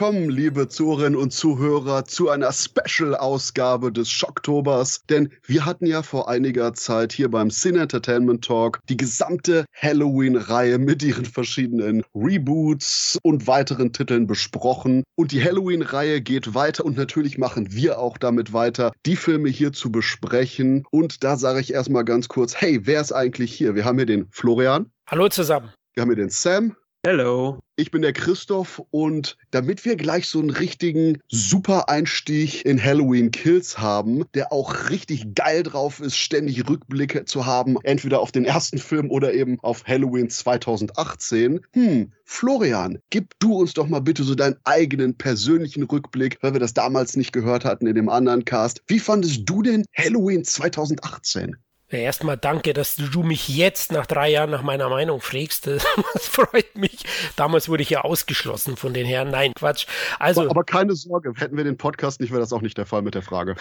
Willkommen, liebe Zuhörerinnen und Zuhörer, zu einer Special-Ausgabe des Schocktobers. Denn wir hatten ja vor einiger Zeit hier beim Sin Entertainment Talk die gesamte Halloween-Reihe mit ihren verschiedenen Reboots und weiteren Titeln besprochen. Und die Halloween-Reihe geht weiter und natürlich machen wir auch damit weiter, die Filme hier zu besprechen. Und da sage ich erstmal ganz kurz, hey, wer ist eigentlich hier? Wir haben hier den Florian. Hallo zusammen. Wir haben hier den Sam. Hello. Ich bin der Christoph und damit wir gleich so einen richtigen super Einstieg in Halloween Kills haben, der auch richtig geil drauf ist, ständig Rückblicke zu haben, entweder auf den ersten Film oder eben auf Halloween 2018. Hm, Florian, gib du uns doch mal bitte so deinen eigenen persönlichen Rückblick, weil wir das damals nicht gehört hatten in dem anderen Cast. Wie fandest du denn Halloween 2018? Erstmal danke, dass du mich jetzt nach drei Jahren nach meiner Meinung fragst. Das freut mich. Damals wurde ich ja ausgeschlossen von den Herren. Nein, Quatsch. Also, aber, aber keine Sorge, hätten wir den Podcast nicht, wäre das auch nicht der Fall mit der Frage.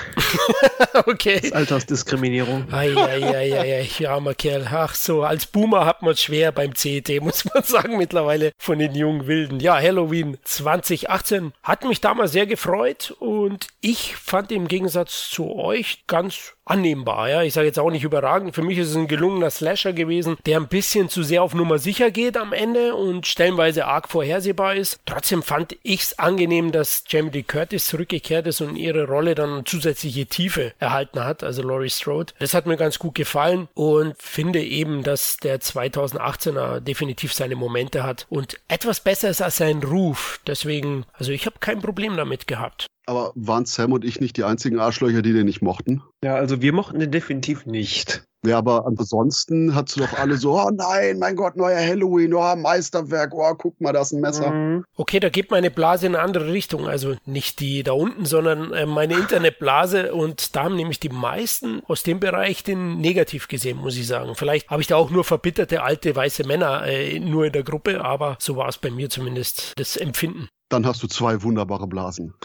okay. Das Altersdiskriminierung. Eieieiei, armer Kerl. Ach so, als Boomer hat man es schwer beim CET, muss man sagen, mittlerweile von den jungen Wilden. Ja, Halloween 2018 hat mich damals sehr gefreut und ich fand im Gegensatz zu euch ganz annehmbar. Ja, ich sage jetzt auch nicht überragend. Für mich ist es ein gelungener Slasher gewesen, der ein bisschen zu sehr auf Nummer sicher geht am Ende und stellenweise arg vorhersehbar ist. Trotzdem fand ich es angenehm, dass Jamie Lee Curtis zurückgekehrt ist und ihre Rolle dann zusätzliche Tiefe erhalten hat, also Laurie Strode. Das hat mir ganz gut gefallen und finde eben, dass der 2018er definitiv seine Momente hat und etwas besser ist als sein Ruf. Deswegen, also ich habe kein Problem damit gehabt. Aber waren Sam und ich nicht die einzigen Arschlöcher, die den nicht mochten? Ja, also wir mochten den definitiv nicht. Ja, aber ansonsten hat sie doch alle so, oh nein, mein Gott, neuer Halloween, oh, Meisterwerk, oh, guck mal, da ist ein Messer. Mhm. Okay, da geht meine Blase in eine andere Richtung. Also nicht die da unten, sondern äh, meine Internetblase. Und da haben nämlich die meisten aus dem Bereich den negativ gesehen, muss ich sagen. Vielleicht habe ich da auch nur verbitterte alte weiße Männer äh, nur in der Gruppe, aber so war es bei mir zumindest das Empfinden dann hast du zwei wunderbare Blasen.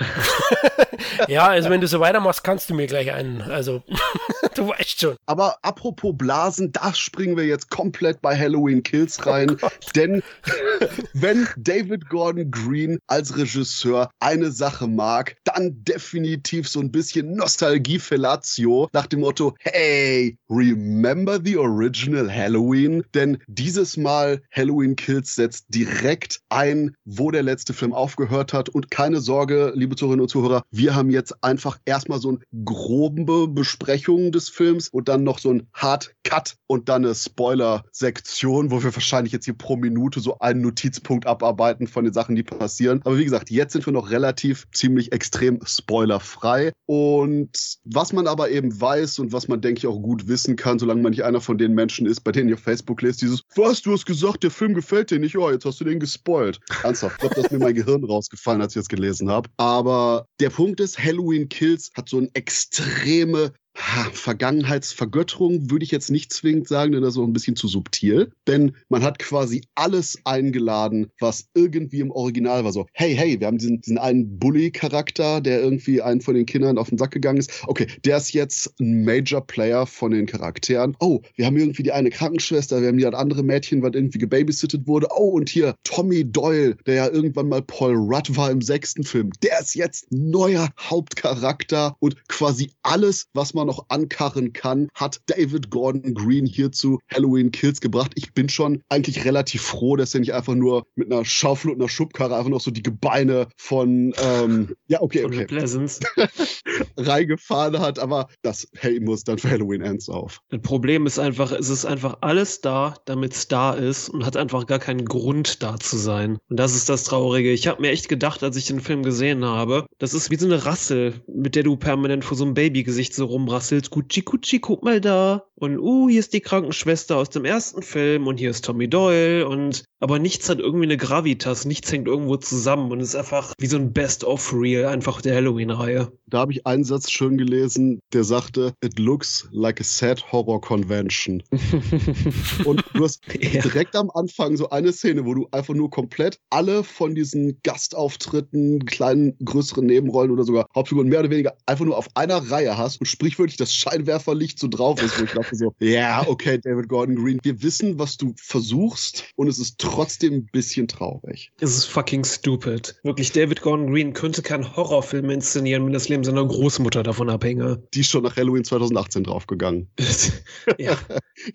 ja, also wenn du so weitermachst, kannst du mir gleich einen. Also, du weißt schon. Aber apropos Blasen, da springen wir jetzt komplett bei Halloween Kills rein. Oh denn wenn David Gordon Green als Regisseur eine Sache mag, dann definitiv so ein bisschen Nostalgie-Fellatio nach dem Motto: Hey, remember the original Halloween? Denn dieses Mal Halloween Kills setzt direkt ein, wo der letzte Film auf aufgehört hat. Und keine Sorge, liebe Zuhörerinnen und Zuhörer, wir haben jetzt einfach erstmal so eine grobe Besprechung des Films und dann noch so ein Hard Cut und dann eine Spoiler-Sektion, wo wir wahrscheinlich jetzt hier pro Minute so einen Notizpunkt abarbeiten von den Sachen, die passieren. Aber wie gesagt, jetzt sind wir noch relativ ziemlich extrem spoilerfrei. Und was man aber eben weiß und was man, denke ich, auch gut wissen kann, solange man nicht einer von den Menschen ist, bei denen ihr Facebook lest, dieses, was, du hast gesagt, der Film gefällt dir nicht, oh, jetzt hast du den gespoilt. Ernsthaft, ich glaube, dass mir mein Gehirn rausgefallen, als ich das gelesen habe. Aber der Punkt ist, Halloween Kills hat so eine extreme ha, Vergangenheitsvergötterung würde ich jetzt nicht zwingend sagen, denn das ist auch ein bisschen zu subtil. Denn man hat quasi alles eingeladen, was irgendwie im Original war. So, hey, hey, wir haben diesen, diesen einen Bully-Charakter, der irgendwie einen von den Kindern auf den Sack gegangen ist. Okay, der ist jetzt ein Major-Player von den Charakteren. Oh, wir haben irgendwie die eine Krankenschwester, wir haben die andere Mädchen, was irgendwie gebabysittet wurde. Oh, und hier Tommy Doyle, der ja irgendwann mal Paul Rudd war im sechsten Film. Der ist jetzt neuer Hauptcharakter und quasi alles, was man immer noch ankarren kann, hat David Gordon Green hierzu Halloween Kills gebracht. Ich bin schon eigentlich relativ froh, dass er nicht einfach nur mit einer Schaufel und einer Schubkarre einfach noch so die Gebeine von, ähm, ja, okay, okay. reingefahren hat, aber das, hey, muss dann für Halloween Ends auf. Das Problem ist einfach, es ist einfach alles da, damit es da ist und hat einfach gar keinen Grund da zu sein. Und das ist das Traurige. Ich habe mir echt gedacht, als ich den Film gesehen habe, das ist wie so eine Rassel, mit der du permanent vor so einem Babygesicht so rumbrauchst rasselt. Gucci, Gucci, guck mal da. Und, uh, hier ist die Krankenschwester aus dem ersten Film und hier ist Tommy Doyle und, aber nichts hat irgendwie eine Gravitas, nichts hängt irgendwo zusammen und ist einfach wie so ein Best-of-Reel einfach der Halloween-Reihe. Da habe ich einen Satz schön gelesen, der sagte, it looks like a sad horror convention. und du hast ja. direkt am Anfang so eine Szene, wo du einfach nur komplett alle von diesen Gastauftritten, kleinen, größeren Nebenrollen oder sogar Hauptfiguren mehr oder weniger einfach nur auf einer Reihe hast und sprichwörtlich wirklich das Scheinwerferlicht so drauf ist, wo ich dachte so, ja, okay, David Gordon Green, wir wissen, was du versuchst und es ist trotzdem ein bisschen traurig. Es ist fucking stupid. Wirklich, David Gordon Green könnte keinen Horrorfilm inszenieren, wenn das Leben seiner Großmutter davon abhänge. Die ist schon nach Halloween 2018 draufgegangen. ja.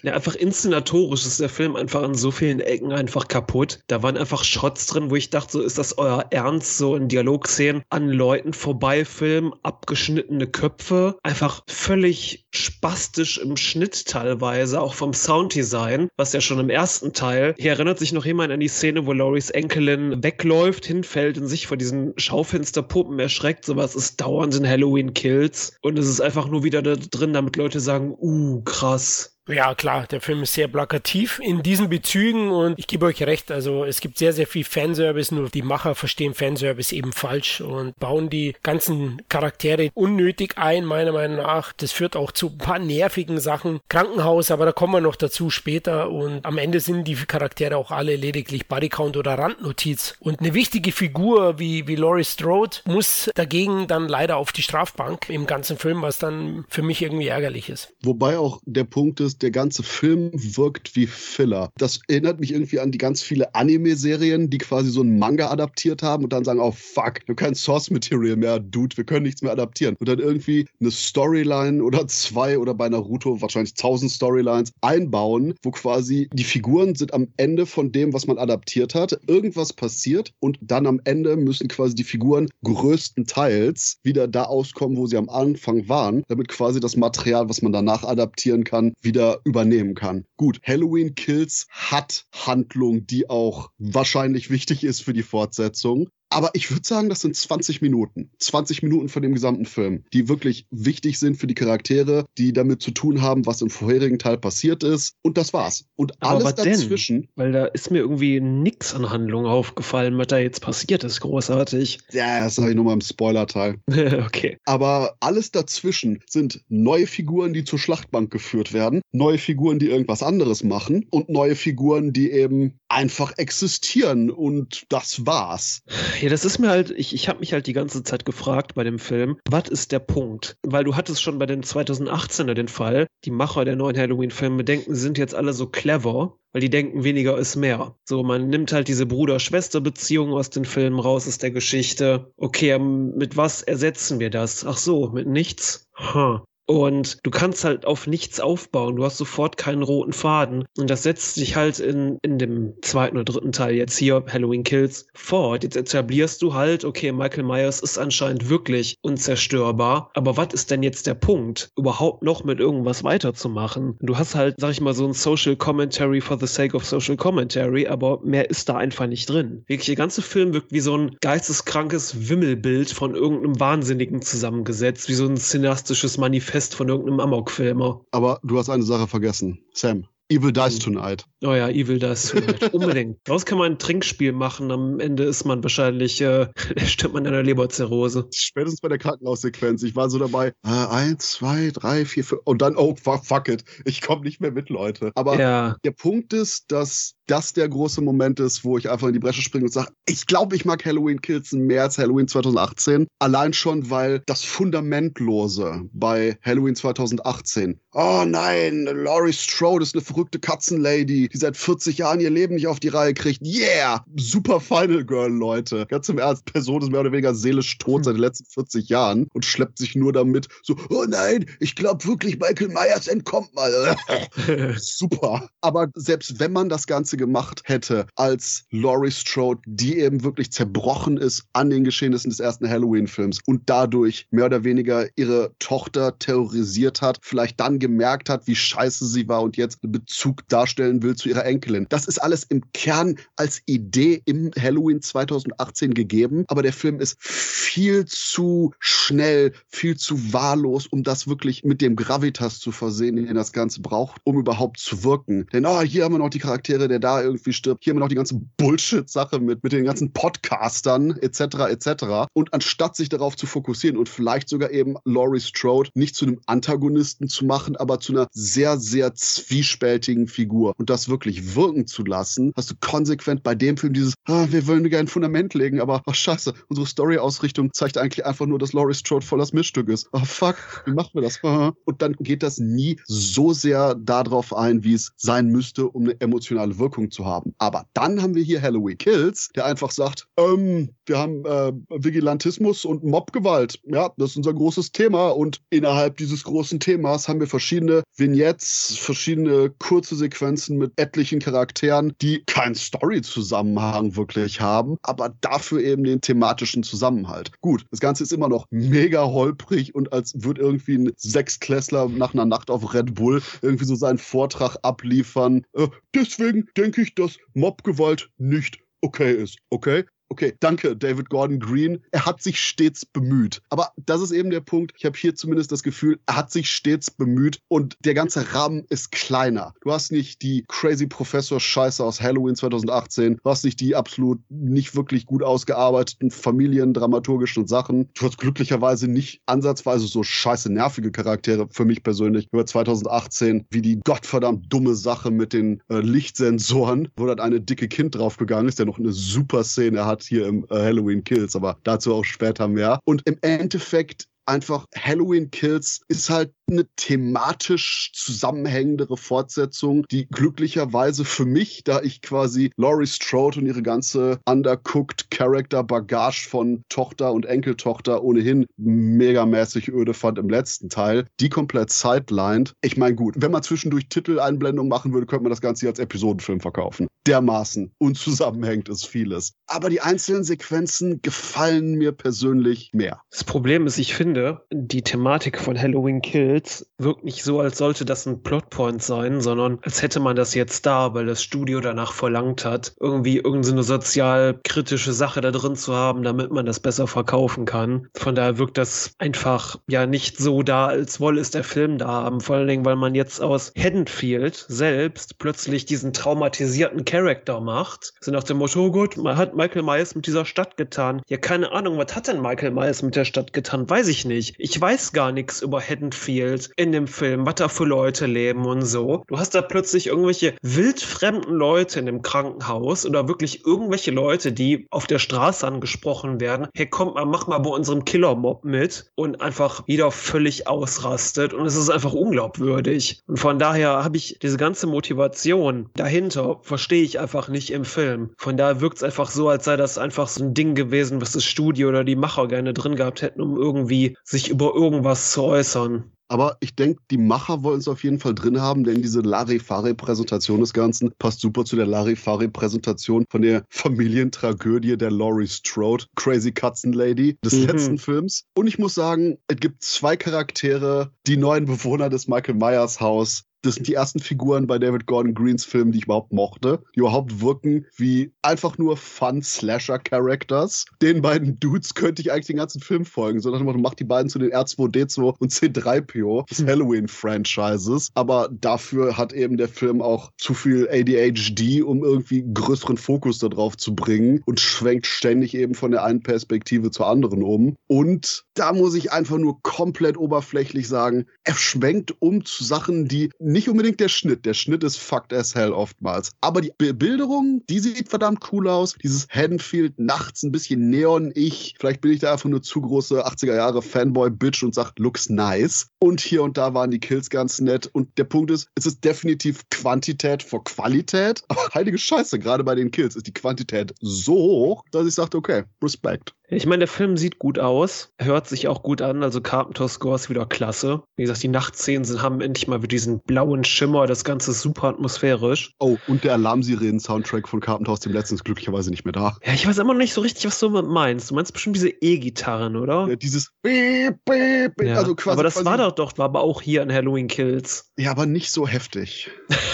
ja, einfach inszenatorisch ist der Film einfach an so vielen Ecken einfach kaputt. Da waren einfach Shots drin, wo ich dachte, so ist das euer Ernst, so in Dialogszenen an Leuten vorbeifilmen, abgeschnittene Köpfe, einfach völlig spastisch im Schnitt teilweise, auch vom Sounddesign, was ja schon im ersten Teil. Hier erinnert sich noch jemand an die Szene, wo Loris Enkelin wegläuft, hinfällt und sich vor diesen Schaufensterpuppen erschreckt. Sowas ist dauernd in Halloween Kills. Und es ist einfach nur wieder da drin, damit Leute sagen, uh, krass. Ja, klar, der Film ist sehr plakativ in diesen Bezügen und ich gebe euch recht, also es gibt sehr, sehr viel Fanservice, nur die Macher verstehen Fanservice eben falsch und bauen die ganzen Charaktere unnötig ein, meiner Meinung nach. Das führt auch zu ein paar nervigen Sachen. Krankenhaus, aber da kommen wir noch dazu später und am Ende sind die Charaktere auch alle lediglich Bodycount oder Randnotiz. Und eine wichtige Figur wie, wie Laurie Strode muss dagegen dann leider auf die Strafbank im ganzen Film, was dann für mich irgendwie ärgerlich ist. Wobei auch der Punkt ist, der ganze Film wirkt wie Filler. Das erinnert mich irgendwie an die ganz viele Anime-Serien, die quasi so einen Manga adaptiert haben und dann sagen, oh fuck, wir haben kein Source-Material mehr, Dude, wir können nichts mehr adaptieren. Und dann irgendwie eine Storyline oder zwei oder bei Naruto wahrscheinlich tausend Storylines einbauen, wo quasi die Figuren sind am Ende von dem, was man adaptiert hat. Irgendwas passiert und dann am Ende müssen quasi die Figuren größtenteils wieder da auskommen, wo sie am Anfang waren, damit quasi das Material, was man danach adaptieren kann, wieder übernehmen kann. Gut, Halloween Kills hat Handlung, die auch wahrscheinlich wichtig ist für die Fortsetzung. Aber ich würde sagen, das sind 20 Minuten. 20 Minuten von dem gesamten Film, die wirklich wichtig sind für die Charaktere, die damit zu tun haben, was im vorherigen Teil passiert ist. Und das war's. Und alles Aber dazwischen. Denn? Weil da ist mir irgendwie nix an Handlung aufgefallen, was da jetzt passiert ist. Großartig. Ja, das sage ich nur mal im Spoiler-Teil. okay. Aber alles dazwischen sind neue Figuren, die zur Schlachtbank geführt werden, neue Figuren, die irgendwas anderes machen und neue Figuren, die eben einfach existieren. Und das war's. Ja, das ist mir halt, ich, ich habe mich halt die ganze Zeit gefragt bei dem Film, was ist der Punkt? Weil du hattest schon bei den 2018er den Fall, die Macher der neuen Halloween-Filme denken, sind jetzt alle so clever, weil die denken, weniger ist mehr. So, man nimmt halt diese Bruder-Schwester-Beziehung aus den Filmen raus, aus der Geschichte. Okay, mit was ersetzen wir das? Ach so, mit nichts? Huh. Und du kannst halt auf nichts aufbauen. Du hast sofort keinen roten Faden. Und das setzt sich halt in, in dem zweiten oder dritten Teil jetzt hier, Halloween Kills, fort. Jetzt etablierst du halt, okay, Michael Myers ist anscheinend wirklich unzerstörbar. Aber was ist denn jetzt der Punkt, überhaupt noch mit irgendwas weiterzumachen? Du hast halt, sag ich mal, so ein Social Commentary for the sake of Social Commentary, aber mehr ist da einfach nicht drin. Wirklich, der ganze Film wirkt wie so ein geisteskrankes Wimmelbild von irgendeinem Wahnsinnigen zusammengesetzt, wie so ein cineastisches Manifest Fest von irgendeinem Amok-Filmer. Aber du hast eine Sache vergessen, Sam. Evil Dies hm. Tonight. Oh ja, Evil Dies Tonight. Unbedingt. Daraus kann man ein Trinkspiel machen. Am Ende ist man wahrscheinlich, äh, stirbt man in einer Leberzirrhose. Spätestens bei der Krankenhaussequenz. Ich war so dabei, äh, eins, zwei, drei, vier, fünf. Und dann, oh, fuck it. Ich komme nicht mehr mit, Leute. Aber ja. der Punkt ist, dass das der große Moment ist, wo ich einfach in die Bresche springe und sage, ich glaube, ich mag Halloween Kills mehr als Halloween 2018. Allein schon, weil das Fundamentlose bei Halloween 2018, oh nein, Laurie Strode ist eine verrückte Katzenlady, die seit 40 Jahren ihr Leben nicht auf die Reihe kriegt. Yeah! Super Final Girl, Leute. Ganz im Ernst, Person ist mehr oder weniger seelisch tot seit den letzten 40 Jahren und schleppt sich nur damit so, oh nein, ich glaube wirklich, Michael Myers entkommt mal. Super. Aber selbst wenn man das Ganze gemacht hätte als Laurie Strode, die eben wirklich zerbrochen ist an den Geschehnissen des ersten Halloween-Films und dadurch mehr oder weniger ihre Tochter terrorisiert hat, vielleicht dann gemerkt hat, wie scheiße sie war und jetzt einen Bezug darstellen will zu ihrer Enkelin. Das ist alles im Kern als Idee im Halloween 2018 gegeben, aber der Film ist viel zu schnell, viel zu wahllos, um das wirklich mit dem Gravitas zu versehen, den das Ganze braucht, um überhaupt zu wirken. Denn oh, hier haben wir noch die Charaktere der da irgendwie stirbt. Hier wir noch die ganze Bullshit-Sache mit, mit den ganzen Podcastern etc. etc. Und anstatt sich darauf zu fokussieren und vielleicht sogar eben Laurie Strode nicht zu einem Antagonisten zu machen, aber zu einer sehr, sehr zwiespältigen Figur und das wirklich wirken zu lassen, hast du konsequent bei dem Film dieses, ah, wir wollen gerne ein Fundament legen, aber ach scheiße, unsere Story-Ausrichtung zeigt eigentlich einfach nur, dass Laurie Strode voll das Mischstück ist. Oh fuck, wie machen wir das? Und dann geht das nie so sehr darauf ein, wie es sein müsste, um eine emotionale Wirkung zu haben. Aber dann haben wir hier Halloween Kills, der einfach sagt, ähm, wir haben äh, Vigilantismus und Mobgewalt. Ja, das ist unser großes Thema und innerhalb dieses großen Themas haben wir verschiedene Vignettes, verschiedene kurze Sequenzen mit etlichen Charakteren, die keinen Story-Zusammenhang wirklich haben, aber dafür eben den thematischen Zusammenhalt. Gut, das Ganze ist immer noch mega holprig und als würde irgendwie ein Sechsklässler nach einer Nacht auf Red Bull irgendwie so seinen Vortrag abliefern. Äh, deswegen denke ich, dass Mobgewalt nicht okay ist. Okay? Okay, danke, David Gordon Green. Er hat sich stets bemüht. Aber das ist eben der Punkt. Ich habe hier zumindest das Gefühl, er hat sich stets bemüht und der ganze Rahmen ist kleiner. Du hast nicht die crazy Professor-Scheiße aus Halloween 2018. Du hast nicht die absolut nicht wirklich gut ausgearbeiteten familiendramaturgischen Sachen. Du hast glücklicherweise nicht ansatzweise so scheiße nervige Charaktere für mich persönlich über 2018 wie die gottverdammt dumme Sache mit den äh, Lichtsensoren, wo dann eine dicke Kind draufgegangen ist, der noch eine super Szene hat hat hier im äh, Halloween Kills, aber dazu auch später mehr. Und im Endeffekt einfach Halloween Kills ist halt eine thematisch zusammenhängendere Fortsetzung, die glücklicherweise für mich, da ich quasi Laurie Strode und ihre ganze undercooked Character Bagage von Tochter und Enkeltochter ohnehin megamäßig öde fand im letzten Teil, die komplett sidelined. Ich meine, gut, wenn man zwischendurch Titeleinblendung machen würde, könnte man das Ganze hier als Episodenfilm verkaufen. Dermaßen unzusammenhängend ist vieles. Aber die einzelnen Sequenzen gefallen mir persönlich mehr. Das Problem ist, ich finde, die Thematik von Halloween Kills Kills wirkt nicht so, als sollte das ein Plotpoint sein, sondern als hätte man das jetzt da, weil das Studio danach verlangt hat, irgendwie irgendeine sozialkritische Sache da drin zu haben, damit man das besser verkaufen kann. Von daher wirkt das einfach ja nicht so da, als wolle es der Film da haben. Vor allen Dingen, weil man jetzt aus Haddonfield selbst plötzlich diesen traumatisierten Charakter macht. So nach dem Motto, oh Gott, man hat Michael Myers mit dieser Stadt getan. Ja, keine Ahnung, was hat denn Michael Myers mit der Stadt getan? Weiß ich nicht. Ich weiß gar nichts über Haddonfield erzählt in dem Film, was da für Leute leben und so. Du hast da plötzlich irgendwelche wildfremden Leute in dem Krankenhaus oder wirklich irgendwelche Leute, die auf der Straße angesprochen werden. Hey, kommt mal, mach mal bei unserem Killer-Mob mit und einfach jeder völlig ausrastet und es ist einfach unglaubwürdig. Und von daher habe ich diese ganze Motivation dahinter, verstehe ich einfach nicht im Film. Von daher wirkt es einfach so, als sei das einfach so ein Ding gewesen, was das Studio oder die Macher gerne drin gehabt hätten, um irgendwie sich über irgendwas zu äußern. Aber ich denke, die Macher wollen es auf jeden Fall drin haben, denn diese Larifari-Präsentation des Ganzen passt super zu der Larifari-Präsentation von der Familientragödie der Laurie Strode, Crazy Katzen Lady des mhm. letzten Films. Und ich muss sagen, es gibt zwei Charaktere, die neuen Bewohner des Michael Myers Haus, das sind die ersten Figuren bei David Gordon Greens Filmen, die ich überhaupt mochte, die überhaupt wirken wie einfach nur Fun-Slasher-Characters. Den beiden Dudes könnte ich eigentlich den ganzen Film folgen, sondern man macht die beiden zu den R2D2 und C3PO des Halloween-Franchises. Aber dafür hat eben der Film auch zu viel ADHD, um irgendwie größeren Fokus darauf zu bringen und schwenkt ständig eben von der einen Perspektive zur anderen um. Und da muss ich einfach nur komplett oberflächlich sagen, er schwenkt um zu Sachen, die nicht unbedingt der Schnitt. Der Schnitt ist fucked as hell oftmals. Aber die Bebilderung, die sieht verdammt cool aus. Dieses Haddonfield nachts ein bisschen neon-ich. Vielleicht bin ich da einfach nur zu große 80er Jahre Fanboy-Bitch und sag, looks nice. Und hier und da waren die Kills ganz nett. Und der Punkt ist, es ist definitiv Quantität vor Qualität. Aber heilige Scheiße, gerade bei den Kills ist die Quantität so hoch, dass ich sagte, okay, Respekt. Ich meine, der Film sieht gut aus, hört sich auch gut an, also Carpenter Score ist wieder klasse. Wie gesagt, die Nachtszenen sind, haben endlich mal wieder diesen blauen Schimmer, das Ganze ist super atmosphärisch. Oh, und der Alarmsirenen-Soundtrack von Carpenter aus dem letzten ist glücklicherweise nicht mehr da. Ja, ich weiß immer noch nicht so richtig, was du meinst. Du meinst bestimmt diese E-Gitarren, oder? Ja, dieses Beep, Beep, Beep. Ja, also quasi. Aber das quasi war doch doch, war aber auch hier in Halloween Kills. Ja, aber nicht so heftig.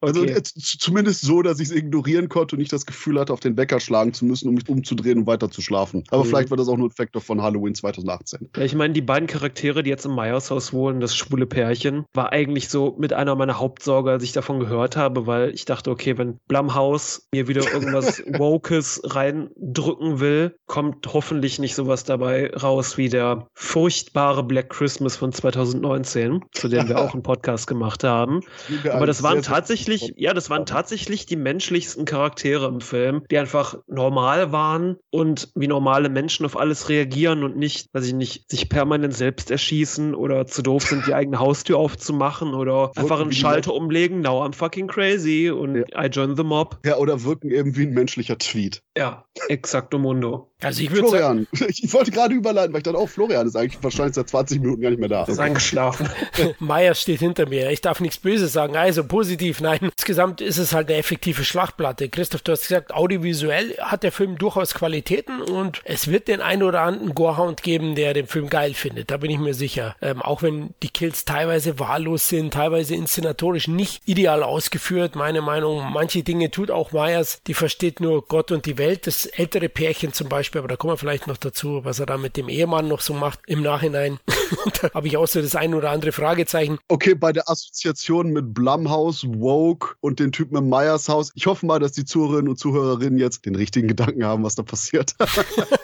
Also, okay. Also zumindest so, dass ich es ignorieren konnte und nicht das Gefühl hatte, auf den Wecker schlagen zu müssen, um mich umzudrehen und weiter zu schlafen. Aber mhm. vielleicht war das auch nur ein Faktor von Halloween 2018. Ja, ich meine, die beiden Charaktere, die jetzt im Meyers-Haus wohnen, das schwule Pärchen, war eigentlich so mit einer meiner Hauptsorge, als ich davon gehört habe, weil ich dachte, okay, wenn Blumhaus mir wieder irgendwas Wokes reindrücken will, kommt hoffentlich nicht sowas dabei raus wie der furchtbare Black Christmas von 2019, zu dem wir auch einen Podcast gemacht haben. Aber das waren tatsächlich, ja, das waren tatsächlich die menschlichsten Charaktere im Film, die einfach normal waren und wie normale Menschen auf alles reagieren und nicht, weiß ich nicht, sich permanent selbst erschießen oder zu doof sind, die eigene Haustür aufzumachen oder einfach einen Schalter umlegen. Now I'm fucking crazy und ja. I join the mob. Ja, oder wirken eben wie ein menschlicher Tweet. Ja, exakto mundo. Also ich würde Florian, sagen, ich wollte gerade überleiten, weil ich dachte, oh, Florian ist eigentlich wahrscheinlich seit 20 Minuten gar nicht mehr da. Ist eingeschlafen. Meier steht hinter mir. Ich darf nichts Böses sagen. Also positiv, nein. Insgesamt ist es halt eine effektive Schlachtplatte. Christoph, du hast gesagt, audiovisuell hat der Film durchaus Qualitäten und es wird den einen oder anderen Gorehound geben, der den Film geil findet. Da bin ich mir sicher. Ähm, auch wenn die Kills teilweise wahllos sind, teilweise inszenatorisch nicht ideal ausgeführt. Meine Meinung, manche Dinge tut auch Meyers, die versteht nur Gott und die Welt. Das ältere Pärchen zum Beispiel, aber da kommen wir vielleicht noch dazu, was er da mit dem Ehemann noch so macht im Nachhinein. da habe ich auch so das ein oder andere Fragezeichen. Okay, bei der Assoziation mit Blumhouse, Woke und den Typen im Meyers Haus. Ich hoffe mal, dass die Zuhörerinnen und Zuhörerinnen jetzt den richtigen Gedanken haben, was da passiert.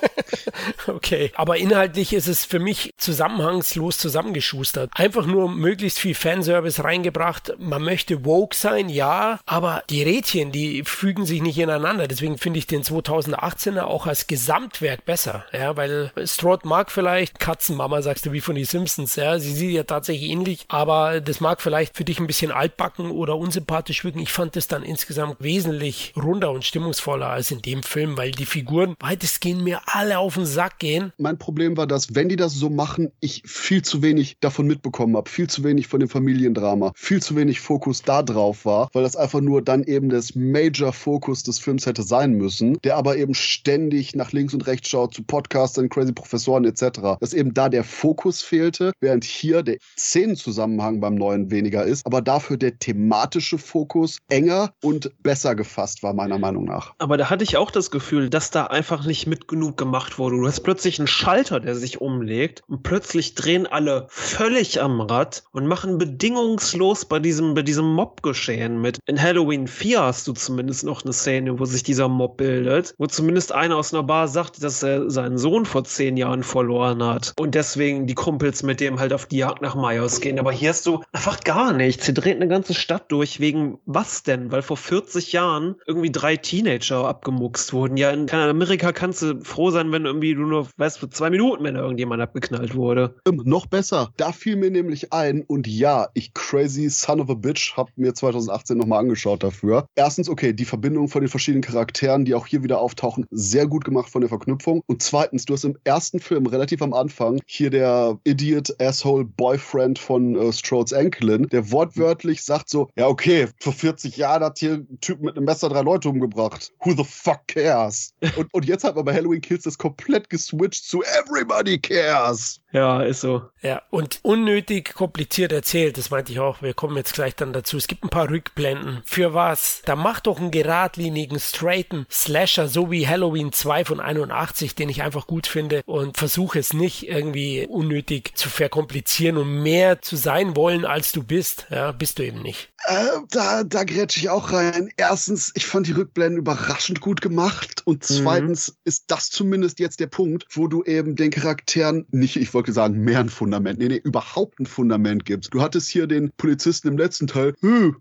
okay, aber inhaltlich ist es für mich zusammenhangslos zusammengeschustert. Einfach nur möglichst viel Fanservice reingebracht. Man möchte woke sein, ja, aber die Rädchen, die fügen sich nicht ineinander. Deswegen finde ich den 2018er auch als Gesamtwerk besser. Ja, weil Strode mag vielleicht Katzenmama, sagst du, wie von den Simpsons. Ja, sie sieht ja tatsächlich ähnlich, aber das mag vielleicht für dich ein bisschen altbacken oder unsympathisch wirken. Ich fand es dann insgesamt wesentlich runder und stimmungsvoller als in dem Film, weil die Figuren weitestgehend mir alle auf den Sack gehen. Mein Problem war, dass wenn die das so machen, ich viel zu wenig davon mitbekommen habe, viel zu wenig von dem Familiendrama, viel zu wenig Fokus da drauf war, weil das einfach nur dann eben das Major-Fokus des Films hätte sein müssen, der aber eben ständig nach links und rechts schaut zu Podcastern, crazy Professoren etc. Dass eben da der Fokus fehlte, während hier der Szenenzusammenhang beim neuen weniger ist, aber dafür der thematische Fokus enger und besser gefasst war, meiner Meinung nach. Aber da hatte ich auch das Gefühl, dass da einfach nicht mit genug gemacht wurde. Du hast plötzlich einen Schalter, der sich umlegt und plötzlich drehen alle völlig am Rad und machen bedingungslos bei diesem, bei diesem Mob-Geschehen mit. In Halloween 4 hast du zumindest noch eine Szene, wo sich dieser Mob bildet, wo zumindest einer aus einer Bar sagt, dass er seinen Sohn vor zehn Jahren verloren hat und deswegen die Kumpels mit dem halt auf die Jagd nach Myers gehen. Aber hier hast du einfach gar nichts. Hier dreht eine ganze Stadt durch. Wegen was denn? Weil vor 40 Jahren irgendwie drei Teenager abgemuckst wurden. Ja, in Amerika kannst du froh sein, wenn irgendwie du nur, weißt du, zwei Minuten, wenn da irgendjemand abgeknallt wurde. Ähm, noch besser. Da fiel mir nämlich ein und ja, ich crazy son of a bitch hab mir 2018 nochmal angeschaut dafür. Erstens, okay, die Verbindung von den verschiedenen Charakteren, die auch hier wieder auftauchen, sehr gut gemacht von der Verknüpfung. Und zweitens, du hast im ersten Film relativ am Anfang hier der Idiot Asshole Boyfriend von äh, Strodes Enkelin, der wortwörtlich sagt so, ja okay, vor 40 Jahren hat hier ein Typ mit einem Messer drei Leute umgebracht. Who the fuck cares? und, und jetzt hat man bei Halloween Kills das komplett geswitcht zu Everybody cares. Ja, ist so. Ja, und unnötig kompliziert erzählt, das meinte ich auch. Wir kommen jetzt gleich dann dazu. Es gibt ein paar Rückblenden. Für was? Da macht doch einen geradlinigen, straighten Slasher, so wie Halloween 2 von 81, den ich einfach gut finde und versuche es nicht irgendwie unnötig zu verkomplizieren und mehr zu sein wollen, als du bist. Ja, bist du eben nicht. Äh, da, da grätsche ich auch rein. Erstens, ich fand die Rückblenden überraschend gut gemacht. Und mhm. zweitens mhm. ist das zumindest jetzt der Punkt, wo du eben den Charakteren nicht, ich wollte sagen, mehr ein Fundament, nee, nee, überhaupt ein Fundament gibst. Du hattest hier den Polizisten im letzten Teil,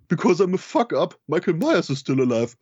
because I'm a fuck up, Michael Myers is still alive.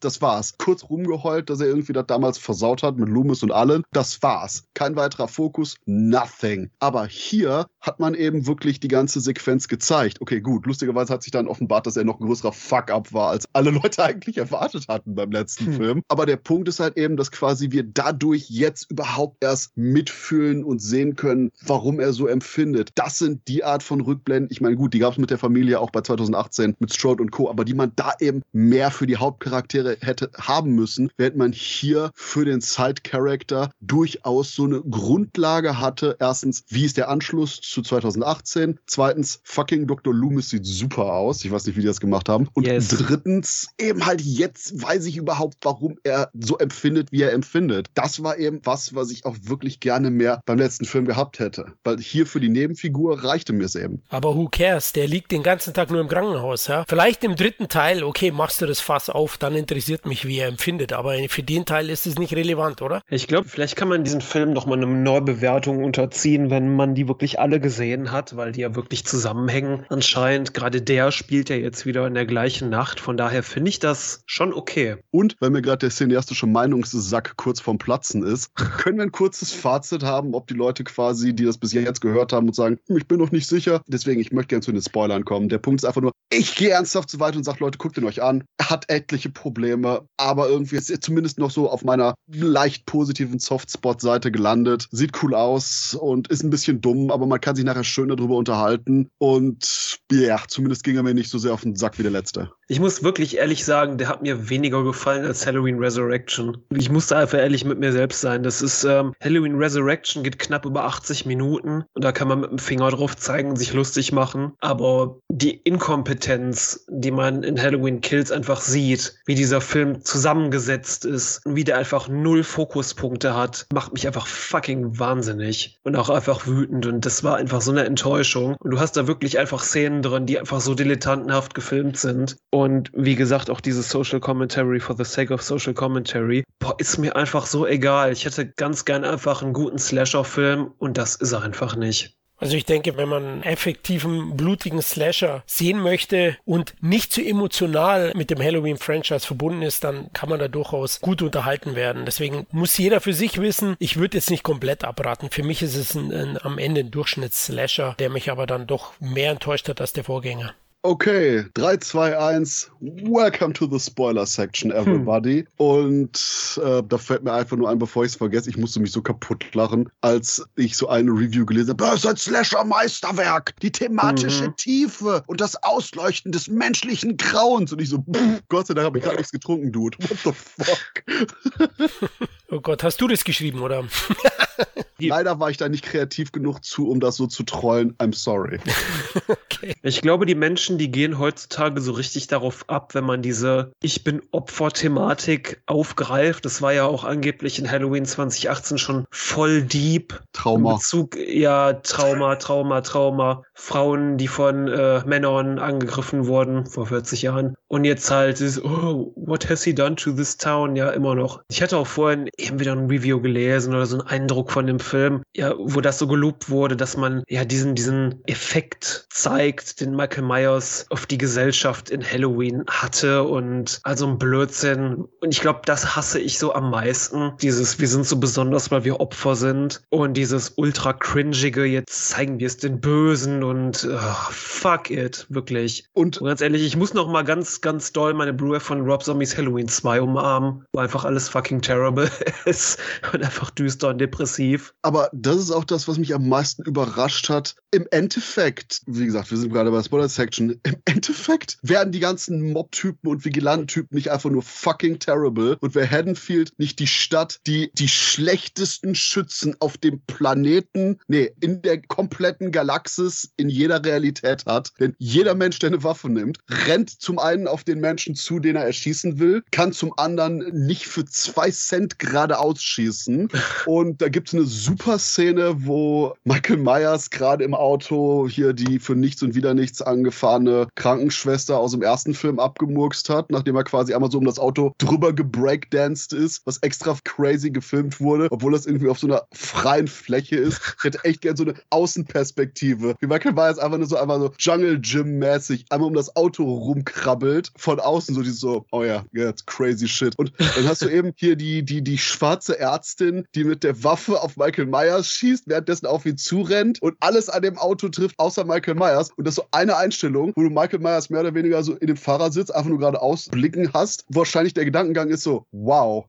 Das war's. Kurz rumgeheult, dass er irgendwie das damals versaut hat mit Loomis und allen. Das war's. Kein weiterer Fokus, nothing. Aber hier hat man eben wirklich die ganze Sequenz gezeigt. Okay, gut, lustigerweise hat sich dann offenbart, dass er noch ein größerer Fuck-up war, als alle Leute eigentlich erwartet hatten beim letzten hm. Film. Aber der Punkt ist halt eben, dass quasi wir dadurch jetzt überhaupt erst mitfühlen und sehen können, können, warum er so empfindet. Das sind die Art von Rückblenden. Ich meine, gut, die gab es mit der Familie auch bei 2018 mit Strode und Co., aber die man da eben mehr für die Hauptcharaktere hätte haben müssen, während man hier für den Side-Character durchaus so eine Grundlage hatte. Erstens, wie ist der Anschluss zu 2018? Zweitens, fucking Dr. Loomis sieht super aus. Ich weiß nicht, wie die das gemacht haben. Und yes. drittens, eben halt jetzt weiß ich überhaupt, warum er so empfindet, wie er empfindet. Das war eben was, was ich auch wirklich gerne mehr beim letzten Film gehabt hätte. Weil hier für die Nebenfigur reichte mir es eben. Aber who cares? Der liegt den ganzen Tag nur im Krankenhaus, ja? Vielleicht im dritten Teil, okay, machst du das Fass auf, dann interessiert mich, wie er empfindet. Aber für den Teil ist es nicht relevant, oder? Ich glaube, vielleicht kann man diesen Film noch mal eine Neubewertung unterziehen, wenn man die wirklich alle gesehen hat, weil die ja wirklich zusammenhängen. Anscheinend, gerade der spielt ja jetzt wieder in der gleichen Nacht. Von daher finde ich das schon okay. Und weil mir gerade der cineastische Meinungssack kurz vorm Platzen ist, können wir ein kurzes Fazit haben, ob die Leute quasi, die das bis jetzt gehört haben und sagen, hm, ich bin noch nicht sicher. Deswegen, ich möchte gerne zu den Spoilern kommen. Der Punkt ist einfach nur, ich gehe ernsthaft so weit und sage, Leute, guckt ihn euch an. Er hat etliche Probleme, aber irgendwie ist er zumindest noch so auf meiner leicht positiven Softspot-Seite gelandet. Sieht cool aus und ist ein bisschen dumm, aber man kann sich nachher schön darüber unterhalten. Und ja, zumindest ging er mir nicht so sehr auf den Sack wie der letzte. Ich muss wirklich ehrlich sagen, der hat mir weniger gefallen als Halloween Resurrection. Ich musste einfach ehrlich mit mir selbst sein. Das ist ähm, Halloween Resurrection geht knapp über 80 Minuten und da kann man mit dem Finger drauf zeigen und sich lustig machen. Aber die Inkompetenz, die man in Halloween Kills einfach sieht, wie dieser Film zusammengesetzt ist und wie der einfach null Fokuspunkte hat, macht mich einfach fucking wahnsinnig und auch einfach wütend. Und das war einfach so eine Enttäuschung. Und du hast da wirklich einfach Szenen drin, die einfach so dilettantenhaft gefilmt sind. Und und wie gesagt, auch dieses Social Commentary for the sake of Social Commentary, boah, ist mir einfach so egal. Ich hätte ganz gern einfach einen guten Slasher-Film und das ist er einfach nicht. Also ich denke, wenn man einen effektiven, blutigen Slasher sehen möchte und nicht zu emotional mit dem Halloween-Franchise verbunden ist, dann kann man da durchaus gut unterhalten werden. Deswegen muss jeder für sich wissen, ich würde jetzt nicht komplett abraten. Für mich ist es ein, ein, am Ende ein Durchschnitts-Slasher, der mich aber dann doch mehr enttäuscht hat als der Vorgänger. Okay, 3, 2, 1. Welcome to the Spoiler Section, everybody. Hm. Und äh, da fällt mir einfach nur ein, bevor ich es vergesse, ich musste mich so kaputt lachen, als ich so eine Review gelesen habe. Das ist ein Slasher-Meisterwerk. Die thematische mhm. Tiefe und das Ausleuchten des menschlichen Grauens. Und ich so, pff, Gott sei Dank habe ich gar nichts getrunken, Dude. What the fuck? oh Gott, hast du das geschrieben, oder? Leider war ich da nicht kreativ genug zu, um das so zu trollen. I'm sorry. okay. Ich glaube, die Menschen, die gehen heutzutage so richtig darauf ab, wenn man diese Ich bin Opfer-Thematik aufgreift. Das war ja auch angeblich in Halloween 2018 schon voll deep. Trauma. Bezug, ja, Trauma, Trauma, Trauma. Frauen, die von äh, Männern angegriffen wurden vor 40 Jahren. Und jetzt halt ist, oh, what has he done to this town? Ja, immer noch. Ich hatte auch vorhin eben wieder ein Review gelesen oder so einen Eindruck von dem Film, ja, wo das so gelobt wurde, dass man ja diesen, diesen Effekt zeigt, den Michael Myers auf die Gesellschaft in Halloween hatte und also ein Blödsinn. Und ich glaube, das hasse ich so am meisten. Dieses, wir sind so besonders, weil wir Opfer sind und dieses ultra cringige, jetzt zeigen wir es den Bösen und oh, fuck it, wirklich. Und, und, ganz ehrlich, ich muss noch mal ganz, ganz doll meine Brewer von Rob Zombies Halloween 2 umarmen, wo einfach alles fucking terrible ist und einfach düster und depressiv. Aber das ist auch das, was mich am meisten überrascht hat. Im Endeffekt, wie gesagt, wir sind gerade bei der Spoiler-Section, im Endeffekt werden die ganzen Mob-Typen und Vigilanten-Typen nicht einfach nur fucking terrible und wäre Haddonfield nicht die Stadt, die die schlechtesten Schützen auf dem Planeten, nee, in der kompletten Galaxis, in jeder Realität hat. Denn jeder Mensch, der eine Waffe nimmt, rennt zum einen auf den Menschen zu, den er erschießen will, kann zum anderen nicht für zwei Cent geradeaus schießen. Und da gibt es eine super Szene, wo Michael Myers gerade im Auto hier die für nichts und wieder nichts angefahrene Krankenschwester aus dem ersten Film abgemurkst hat, nachdem er quasi einmal so um das Auto drüber gebreakdanced ist, was extra crazy gefilmt wurde, obwohl das irgendwie auf so einer freien Fläche ist. Ich hätte echt gern so eine Außenperspektive. Wie Michael Myers einfach nur so einmal so Jungle Gym mäßig einmal um das Auto rumkrabbelt von außen so die so oh ja, yeah, crazy shit. Und dann hast du eben hier die die die schwarze Ärztin, die mit der Waffe auf Michael Myers schießt, währenddessen auf ihn zurennt und alles an dem Auto trifft, außer Michael Myers. Und das ist so eine Einstellung, wo du Michael Myers mehr oder weniger so in dem Fahrersitz einfach nur gerade ausblicken hast. Wahrscheinlich der Gedankengang ist so, wow.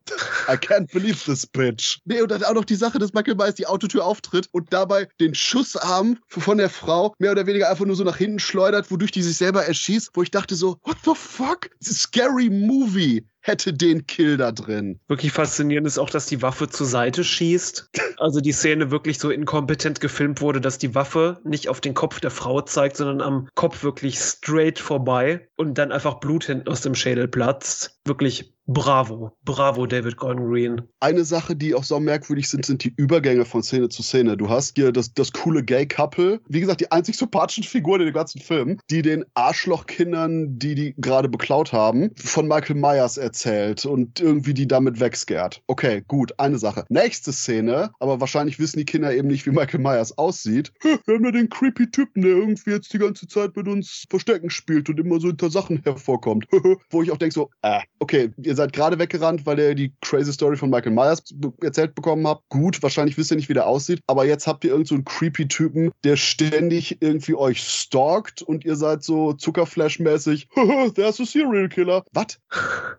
I can't believe this bitch. Nee, und dann auch noch die Sache, dass Michael Myers die Autotür auftritt und dabei den Schussarm von der Frau mehr oder weniger einfach nur so nach hinten schleudert, wodurch die sich selber erschießt, wo ich dachte so, what the fuck? Scary Movie hätte den Kill da drin. Wirklich faszinierend ist auch, dass die Waffe zur Seite schießt. Also die Szene wirklich so inkompetent gefilmt wurde, dass die Waffe nicht auf den Kopf der Frau zeigt, sondern am Kopf wirklich straight vorbei und dann einfach Blut hinten aus dem Schädel platzt. Wirklich Bravo, bravo, David Gordon Green. Eine Sache, die auch so merkwürdig sind, sind die Übergänge von Szene zu Szene. Du hast hier das, das coole Gay-Couple, wie gesagt, die einzig sympathischen Figuren in dem ganzen Film, die den Arschlochkindern, die die gerade beklaut haben, von Michael Myers erzählt und irgendwie die damit wegscared. Okay, gut, eine Sache. Nächste Szene, aber wahrscheinlich wissen die Kinder eben nicht, wie Michael Myers aussieht. Wir haben ja den creepy Typen, der irgendwie jetzt die ganze Zeit mit uns Verstecken spielt und immer so hinter Sachen hervorkommt. Wo ich auch denke so, äh, okay, ihr seid gerade weggerannt, weil ihr die crazy Story von Michael Myers erzählt bekommen habt. Gut, wahrscheinlich wisst ihr nicht, wie der aussieht, aber jetzt habt ihr irgendeinen so creepy Typen, der ständig irgendwie euch stalkt und ihr seid so Zuckerflash-mäßig, there's a Serial Killer. Was?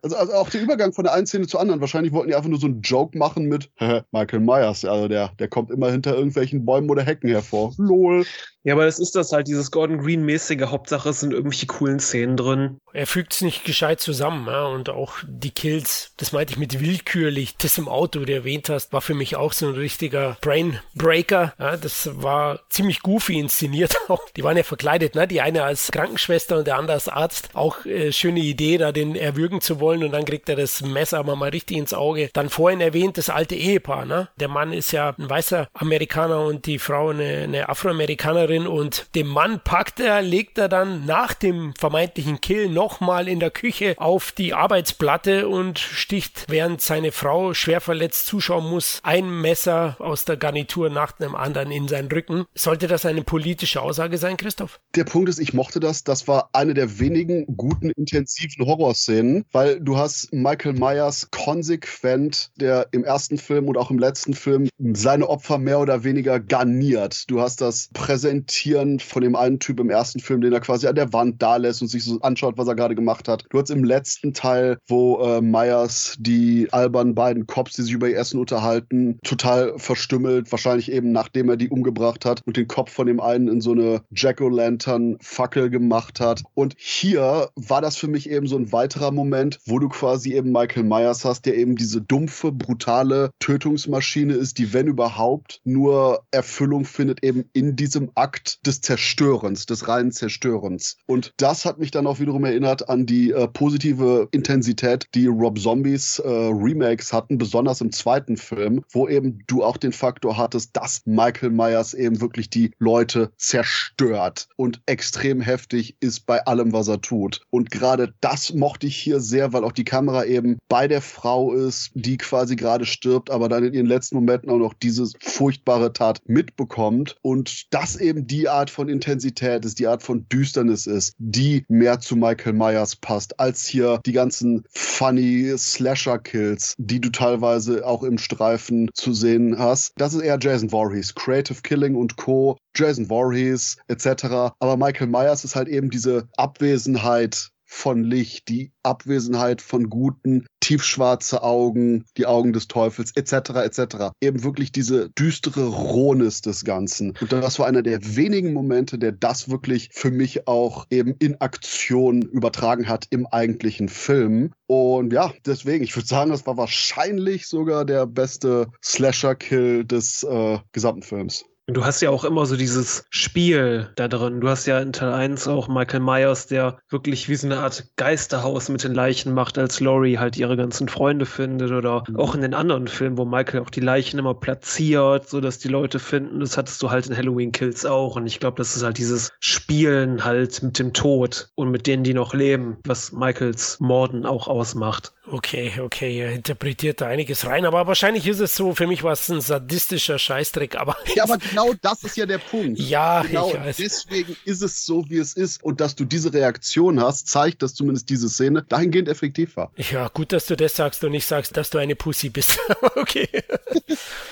Also, also auch der Übergang von der einen Szene zur anderen. Wahrscheinlich wollten die einfach nur so einen Joke machen mit Michael Myers. Also der, der kommt immer hinter irgendwelchen Bäumen oder Hecken hervor. Lol. Ja, aber das ist das halt, dieses Gordon Green-mäßige Hauptsache, es sind irgendwelche coolen Szenen drin. Er fügt es nicht gescheit zusammen, ja, und auch die Kills, das meinte ich mit willkürlich, das im Auto, wie du erwähnt hast, war für mich auch so ein richtiger Brainbreaker. Ja, das war ziemlich goofy inszeniert auch. Die waren ja verkleidet, ne? Die eine als Krankenschwester und der andere als Arzt. Auch äh, schöne Idee, da den erwürgen zu wollen und dann kriegt er das Messer aber mal richtig ins Auge. Dann vorhin erwähnt, das alte Ehepaar, ne? Der Mann ist ja ein weißer Amerikaner und die Frau eine, eine Afroamerikanerin und dem Mann packt er, legt er dann nach dem vermeintlichen Kill nochmal in der Küche auf die Arbeitsplatte und sticht, während seine Frau schwer verletzt zuschauen muss, ein Messer aus der Garnitur nach dem anderen in seinen Rücken. Sollte das eine politische Aussage sein, Christoph? Der Punkt ist, ich mochte das. Das war eine der wenigen guten, intensiven Horrorszenen, weil du hast Michael Myers konsequent, der im ersten Film und auch im letzten Film seine Opfer mehr oder weniger garniert. Du hast das präsent Präsentieren von dem einen Typ im ersten Film, den er quasi an der Wand da lässt und sich so anschaut, was er gerade gemacht hat. Du hast im letzten Teil, wo äh, Myers die albernen beiden Cops, die sich über ihr Essen unterhalten, total verstümmelt, wahrscheinlich eben nachdem er die umgebracht hat und den Kopf von dem einen in so eine Jack-O-Lantern-Fackel gemacht hat. Und hier war das für mich eben so ein weiterer Moment, wo du quasi eben Michael Myers hast, der eben diese dumpfe, brutale Tötungsmaschine ist, die, wenn überhaupt, nur Erfüllung findet eben in diesem Akt des Zerstörens, des reinen Zerstörens. Und das hat mich dann auch wiederum erinnert an die äh, positive Intensität, die Rob Zombies äh, Remakes hatten, besonders im zweiten Film, wo eben du auch den Faktor hattest, dass Michael Myers eben wirklich die Leute zerstört und extrem heftig ist bei allem, was er tut. Und gerade das mochte ich hier sehr, weil auch die Kamera eben bei der Frau ist, die quasi gerade stirbt, aber dann in ihren letzten Momenten auch noch diese furchtbare Tat mitbekommt und das eben die Art von Intensität ist, die Art von Düsternis ist, die mehr zu Michael Myers passt, als hier die ganzen funny Slasher-Kills, die du teilweise auch im Streifen zu sehen hast. Das ist eher Jason Voorhees, Creative Killing und Co. Jason Voorhees etc. Aber Michael Myers ist halt eben diese Abwesenheit von Licht, die Abwesenheit von guten, tiefschwarze Augen, die Augen des Teufels, etc., etc. Eben wirklich diese düstere Rohnis des Ganzen. Und das war einer der wenigen Momente, der das wirklich für mich auch eben in Aktion übertragen hat im eigentlichen Film. Und ja, deswegen, ich würde sagen, das war wahrscheinlich sogar der beste Slasher-Kill des äh, gesamten Films. Du hast ja auch immer so dieses Spiel da drin. Du hast ja in Teil 1 auch Michael Myers, der wirklich wie so eine Art Geisterhaus mit den Leichen macht, als Laurie halt ihre ganzen Freunde findet. Oder mhm. auch in den anderen Filmen, wo Michael auch die Leichen immer platziert, sodass die Leute finden. Das hattest du halt in Halloween Kills auch. Und ich glaube, das ist halt dieses Spielen halt mit dem Tod und mit denen, die noch leben, was Michaels Morden auch ausmacht. Okay, okay, er interpretiert da einiges rein, aber wahrscheinlich ist es so, für mich war es ein sadistischer Scheißdreck, aber. Ja, aber genau das ist ja der Punkt. Ja, genau ich weiß. deswegen ist es so, wie es ist. Und dass du diese Reaktion hast, zeigt, dass zumindest diese Szene dahingehend effektiv war. Ja, gut, dass du das sagst und nicht sagst, dass du eine Pussy bist. okay.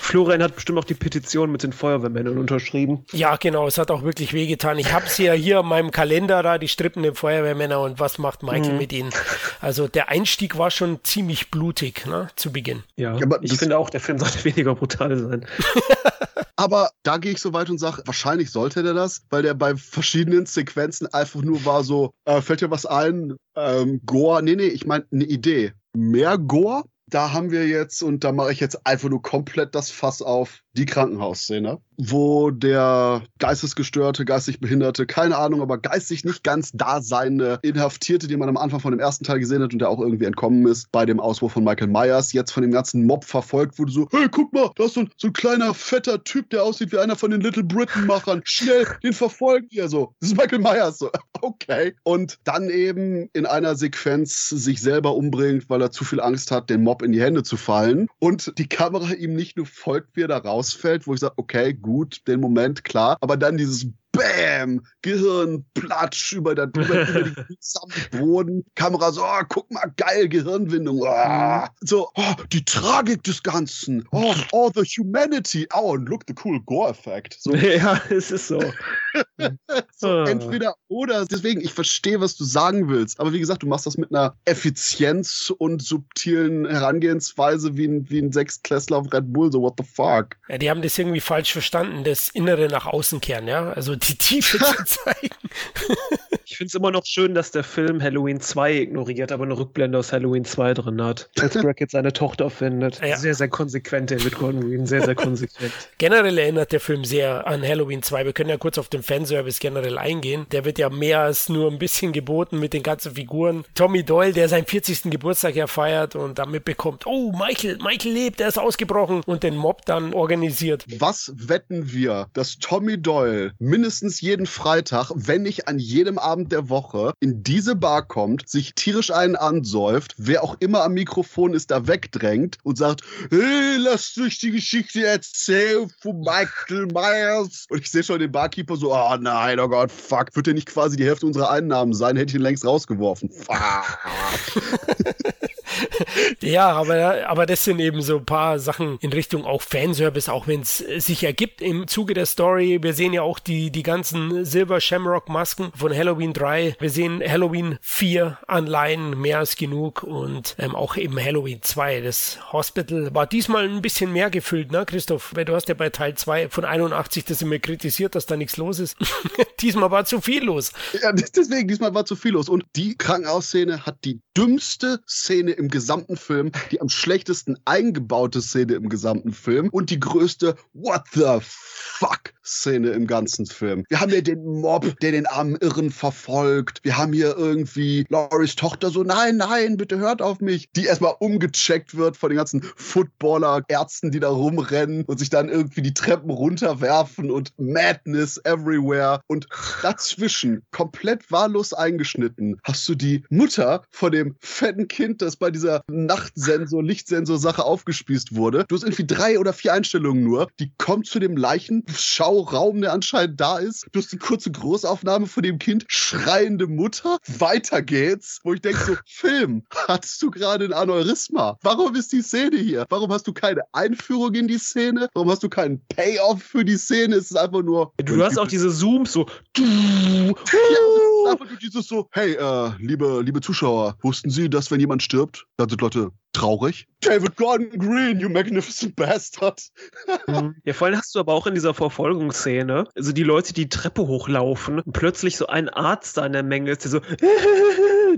Florian hat bestimmt auch die Petition mit den Feuerwehrmännern unterschrieben. Ja, genau, es hat auch wirklich wehgetan. Ich habe ja hier in meinem Kalender da, die strippenden Feuerwehrmänner und was macht Michael Mhm. mit ihnen. Also der Einstieg war schon ziemlich blutig, ne, zu Beginn. Ja, aber ich finde auch, der Film sollte weniger brutal sein. Aber da gehe ich so weit und sage, wahrscheinlich sollte der das, weil der bei verschiedenen Sequenzen einfach nur war so, äh, fällt dir was ein? Ähm, Gore, nee, nee, ich meine eine Idee. Mehr Gore? Da haben wir jetzt, und da mache ich jetzt einfach nur komplett das Fass auf, die Krankenhausszene, wo der geistesgestörte, geistig behinderte, keine Ahnung, aber geistig nicht ganz da seine Inhaftierte, die man am Anfang von dem ersten Teil gesehen hat und der auch irgendwie entkommen ist, bei dem Ausbruch von Michael Myers, jetzt von dem ganzen Mob verfolgt wurde, so, hey, guck mal, da ist so ein, so ein kleiner, fetter Typ, der aussieht wie einer von den Little Britain-Machern. Schnell, den verfolgen wir so. Das ist Michael Myers, so, okay. Und dann eben in einer Sequenz sich selber umbringt, weil er zu viel Angst hat, den Mob in die Hände zu fallen. Und die Kamera ihm nicht nur folgt, wie er da rausfällt, wo ich sage, okay, gut, den Moment, klar, aber dann dieses Bam! Gehirnplatsch über, der, über, über den Boden. Kamera so, oh, guck mal, geil, Gehirnwindung. Oh. So, oh, die Tragik des Ganzen. Oh, oh, the humanity. Oh, and look, the cool Gore-Effekt. So, ja, es ist so. so Ah. entweder oder. Deswegen, ich verstehe, was du sagen willst. Aber wie gesagt, du machst das mit einer Effizienz und subtilen Herangehensweise wie ein, wie ein Sechstklässler auf Red Bull. So, what the fuck? Ja, die haben das irgendwie falsch verstanden, das Innere nach außen kehren, ja. Also die Tiefe zu zeigen. Ich finde es immer noch schön, dass der Film Halloween 2 ignoriert, aber eine Rückblende aus Halloween 2 drin hat. Als Brackett seine Tochter findet. Ja. Sehr, sehr konsequent, David Gordon Green. Sehr, sehr konsequent. Generell erinnert der Film sehr an Halloween 2. Wir können ja kurz auf den Fanservice generell eingehen. Der wird ja mehr als nur ein bisschen geboten mit den ganzen Figuren. Tommy Doyle, der seinen 40. Geburtstag ja feiert und damit bekommt, oh, Michael, Michael lebt, er ist ausgebrochen und den Mob dann organisiert. Was wetten wir, dass Tommy Doyle mindestens jeden Freitag, wenn nicht an jedem Abend der Woche, in diese Bar kommt, sich tierisch einen ansäuft, wer auch immer am Mikrofon ist, da wegdrängt und sagt, hey, lasst euch die Geschichte erzählen von Michael Myers. Und ich sehe schon den Barkeeper so, oh nein, oh Gott, fuck, wird der nicht quasi die Hälfte unserer Einnahmen sein, hätte ich ihn längst rausgeworfen. Fuck. Ja, aber, aber das sind eben so ein paar Sachen in Richtung auch Fanservice, auch wenn es sich ergibt im Zuge der Story. Wir sehen ja auch die, die ganzen Silver Shamrock Masken von Halloween 3. Wir sehen Halloween 4 Anleihen, mehr als genug und ähm, auch eben Halloween 2. Das Hospital war diesmal ein bisschen mehr gefüllt, ne, Christoph? Weil du hast ja bei Teil 2 von 81 das immer kritisiert, dass da nichts los ist. diesmal war zu viel los. Ja, des- deswegen, diesmal war zu viel los. Und die Krankenhausszene hat die dümmste Szene im gesamten Film, die am schlechtesten eingebaute Szene im gesamten Film und die größte What the fuck Szene im ganzen Film. Wir haben hier den Mob, der den armen Irren verfolgt. Wir haben hier irgendwie Loris Tochter so, nein, nein, bitte hört auf mich. Die erstmal umgecheckt wird von den ganzen Footballer-Ärzten, die da rumrennen und sich dann irgendwie die Treppen runterwerfen und Madness everywhere. Und dazwischen, komplett wahllos eingeschnitten, hast du die Mutter von dem fetten Kind, das bei dieser Nachtsensor, Lichtsensor-Sache aufgespießt wurde. Du hast irgendwie drei oder vier Einstellungen nur. Die kommt zu dem Leichenschauraum, der anscheinend da ist. Du hast eine kurze Großaufnahme von dem Kind, schreiende Mutter. Weiter geht's. Wo ich denke so, Film, hattest du gerade ein Aneurysma? Warum ist die Szene hier? Warum hast du keine Einführung in die Szene? Warum hast du keinen Payoff für die Szene? Es ist einfach nur. Du hast auch diese Zooms so. Ja, einfach nur dieses so, hey, äh, liebe, liebe Zuschauer, wussten Sie, dass wenn jemand stirbt, dann sind Leute traurig? David Gordon Green, you magnificent bastard. Ja, vor allem hast du aber auch in dieser Verfolgungsszene, also die Leute, die Treppe hochlaufen plötzlich so ein Arzt da in der Menge ist, der so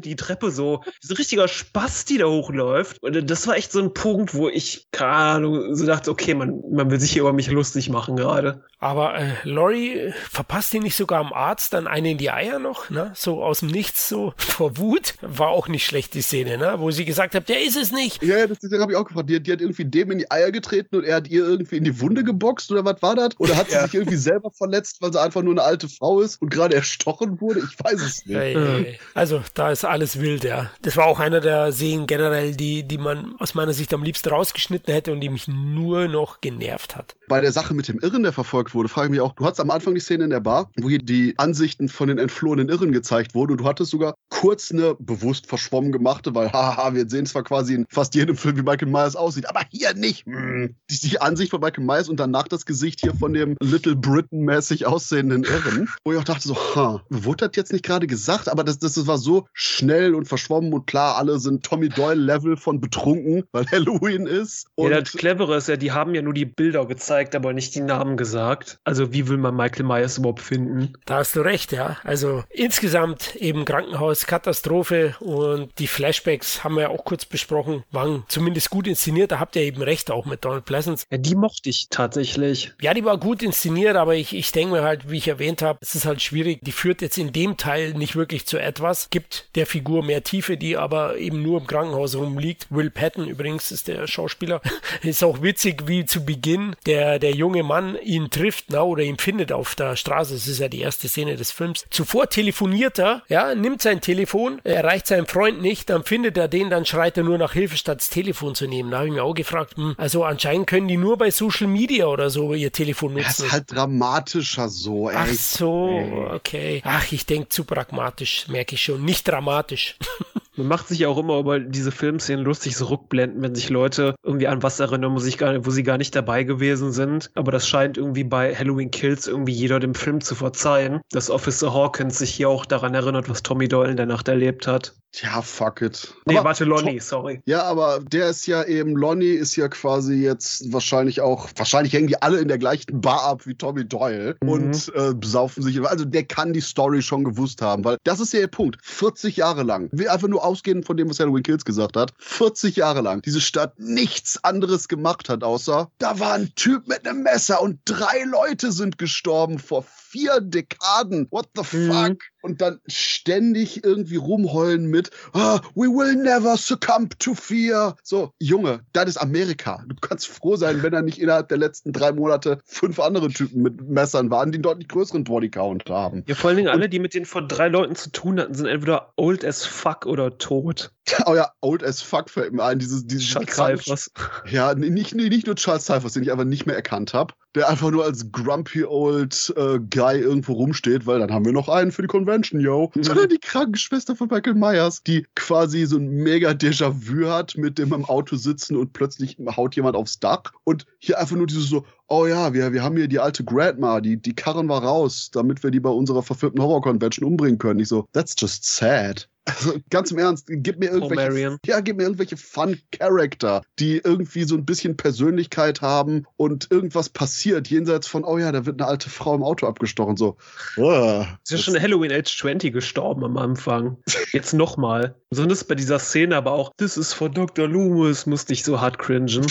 die Treppe so, so ein richtiger Spaß, die da hochläuft. Und das war echt so ein Punkt, wo ich, keine Ahnung, so dachte, okay, man, man will sich hier über mich lustig machen gerade. Aber äh, Laurie äh, verpasst ihn nicht sogar am Arzt dann eine in die Eier noch, ne? So aus dem Nichts, so vor Wut. War auch nicht schlecht, die Szene, ne? Wo sie gesagt hat, der ist es nicht. Ja, ja, das, habe ich auch gefragt. Die, die hat irgendwie dem in die Eier getreten und er hat ihr irgendwie in die Wunde geboxt oder was war das? Oder hat sie Ja. sich irgendwie selber verletzt, weil sie einfach nur eine alte Frau ist und gerade erstochen wurde? Ich weiß es nicht. Ey, ey, ey. Also, da ist alles wild, ja. Das war auch einer der Szenen generell, die, die man aus meiner Sicht am liebsten rausgeschnitten hätte und die mich nur noch genervt hat. Bei der Sache mit dem Irren, der verfolgt wurde, frage ich mich auch, du hattest am Anfang die Szene in der Bar, wo hier die Ansichten von den entflohenen Irren gezeigt wurden und du hattest sogar kurz eine bewusst verschwommen gemachte, weil haha, wir sehen zwar quasi in fast jedem Film, wie Michael Myers aussieht, aber hier nicht. Hm. Die, die Ansicht von Michael Myers und danach das Gesicht hier von dem Little Britain-mäßig aussehenden Irren, wo ich auch dachte so, ha, wurde das jetzt nicht gerade gesagt, aber das, das, das war so schnell und verschwommen und klar, alle sind Tommy Doyle-Level von betrunken, weil Halloween ist. Und ja, das Clevere ist ja, die haben ja nur die Bilder gezeigt, aber nicht die Namen gesagt. Also wie will man Michael Myers überhaupt finden? Da hast du recht, ja. Also insgesamt eben Krankenhaus, Katastrophe und die Flashbacks haben wir ja auch kurz besprochen, waren zumindest gut inszeniert. Da habt ihr eben recht, auch mit Donald Pleasance. Ja, die mochte ich tatsächlich. Ja, die war gut inszeniert, aber ich, ich denke mir halt, wie ich erwähnt habe, es ist halt schwierig. Die führt jetzt in dem Teil nicht wirklich zu etwas, gibt der Figur mehr Tiefe, die aber eben nur im Krankenhaus rumliegt. Will Patton übrigens ist der Schauspieler. ist auch witzig, wie zu Beginn der, der junge Mann ihn trifft na, oder ihn findet auf der Straße. Das ist ja die erste Szene des Films. Zuvor telefoniert er, ja, nimmt sein Telefon, erreicht seinen Freund nicht, dann findet er den, dann schreit er nur nach Hilfe, statt das Telefon zu nehmen. Da habe ich mir auch gefragt, hm, also anscheinend können die nur bei Social Media oder so ihr Telefon nutzen. Das ist halt dramatischer so, ey. Ach so, okay. Ach, ich denke zu pragmatisch, merke ich schon. Nicht dramatisch dramatisch. Man macht sich auch immer über diese Filmszenen lustig, so rückblenden, wenn sich Leute irgendwie an was erinnern, wo, sich gar, wo sie gar nicht dabei gewesen sind. Aber das scheint irgendwie bei Halloween Kills irgendwie jeder dem Film zu verzeihen, dass Officer Hawkins sich hier auch daran erinnert, was Tommy Doyle in der Nacht erlebt hat. Ja, fuck it. Nee, aber, warte, Lonnie, sorry. Ja, aber der ist ja eben, Lonnie ist ja quasi jetzt wahrscheinlich auch, wahrscheinlich hängen die alle in der gleichen Bar ab wie Tommy Doyle mhm. und äh, besaufen sich. Also der kann die Story schon gewusst haben, weil das ist ja der Punkt. 40 Jahre lang, wir einfach nur ausgehen von dem, was Halloween Kills gesagt hat, 40 Jahre lang diese Stadt nichts anderes gemacht hat, außer da war ein Typ mit einem Messer und drei Leute sind gestorben vor vier Dekaden. What the mhm. fuck? Und dann ständig irgendwie rumheulen mit, oh, we will never succumb to fear. So, Junge, das ist Amerika. Du kannst froh sein, wenn er nicht innerhalb der letzten drei Monate fünf andere Typen mit Messern waren, die einen deutlich größeren Bodycount haben. Ja, vor allen Dingen alle, die mit denen vor drei Leuten zu tun hatten, sind entweder old as fuck oder tot. Oh ja, old as fuck fällt mir ein. Dieses, dieses Charles Cyphers. Ja, nicht, nicht nur Charles Cyphers, den ich einfach nicht mehr erkannt habe der einfach nur als grumpy old äh, Guy irgendwo rumsteht, weil dann haben wir noch einen für die Convention, yo. Mhm. Sondern die Krankenschwester von Michael Myers, die quasi so ein mega Déjà-vu hat, mit dem im Auto sitzen und plötzlich haut jemand aufs Dach und hier einfach nur dieses so, oh ja, wir, wir haben hier die alte Grandma, die, die karren wir raus, damit wir die bei unserer verfilmten Horror-Convention umbringen können. Ich so, that's just sad. Also ganz im Ernst, gib mir irgendwelche, oh, ja, gib mir irgendwelche Fun Character, die irgendwie so ein bisschen Persönlichkeit haben und irgendwas passiert jenseits von, oh ja, da wird eine alte Frau im Auto abgestochen, so. Oh, ist ja schon Halloween Age 20 gestorben am Anfang. Jetzt nochmal. Besonders bei dieser Szene, aber auch, this is for Dr. Loomis, musste ich so hart cringen.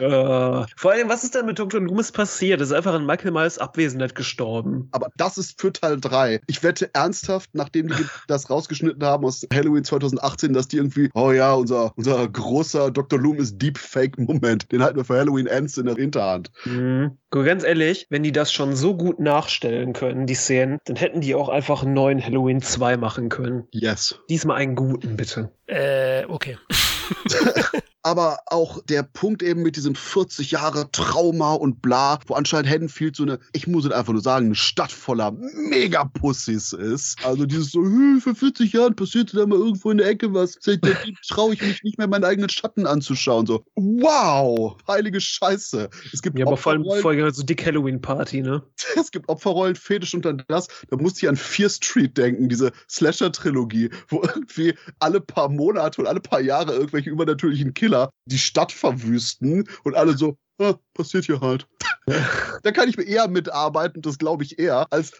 uh, vor allem, was ist denn mit Dr. Loomis passiert? ist einfach in Michael Myers Abwesenheit gestorben. Aber das ist für Teil 3. Ich wette ernsthaft, nachdem die das raus rausgeschnitten haben aus Halloween 2018, dass die irgendwie, oh ja, unser, unser großer Dr. Loomis Deepfake-Moment, den halten wir für Halloween Ends in der Hinterhand. Mhm. Ganz ehrlich, wenn die das schon so gut nachstellen können, die Szenen, dann hätten die auch einfach einen neuen Halloween 2 machen können. Yes. Diesmal einen guten, bitte. Äh, okay. aber auch der Punkt eben mit diesem 40 Jahre Trauma und bla, wo anscheinend Haddonfield so eine, ich muss es einfach nur sagen, eine Stadt voller Megapussys ist. Also dieses so, für 40 Jahren passierte da mal irgendwo in der Ecke was. Seitdem traue ich mich nicht mehr, meinen eigenen Schatten anzuschauen. So, wow, heilige Scheiße. Es gibt ja, aber vor allem vorher so dick Halloween-Party, ne? Es gibt Opferrollen, Fetisch und dann das. Da musste ich an Fear Street denken, diese Slasher-Trilogie, wo irgendwie alle paar Monate und alle paar Jahre irgendwelche übernatürlichen Killer Killer die Stadt verwüsten und alle so, ah, passiert hier halt. da kann ich mir eher mitarbeiten, das glaube ich eher, als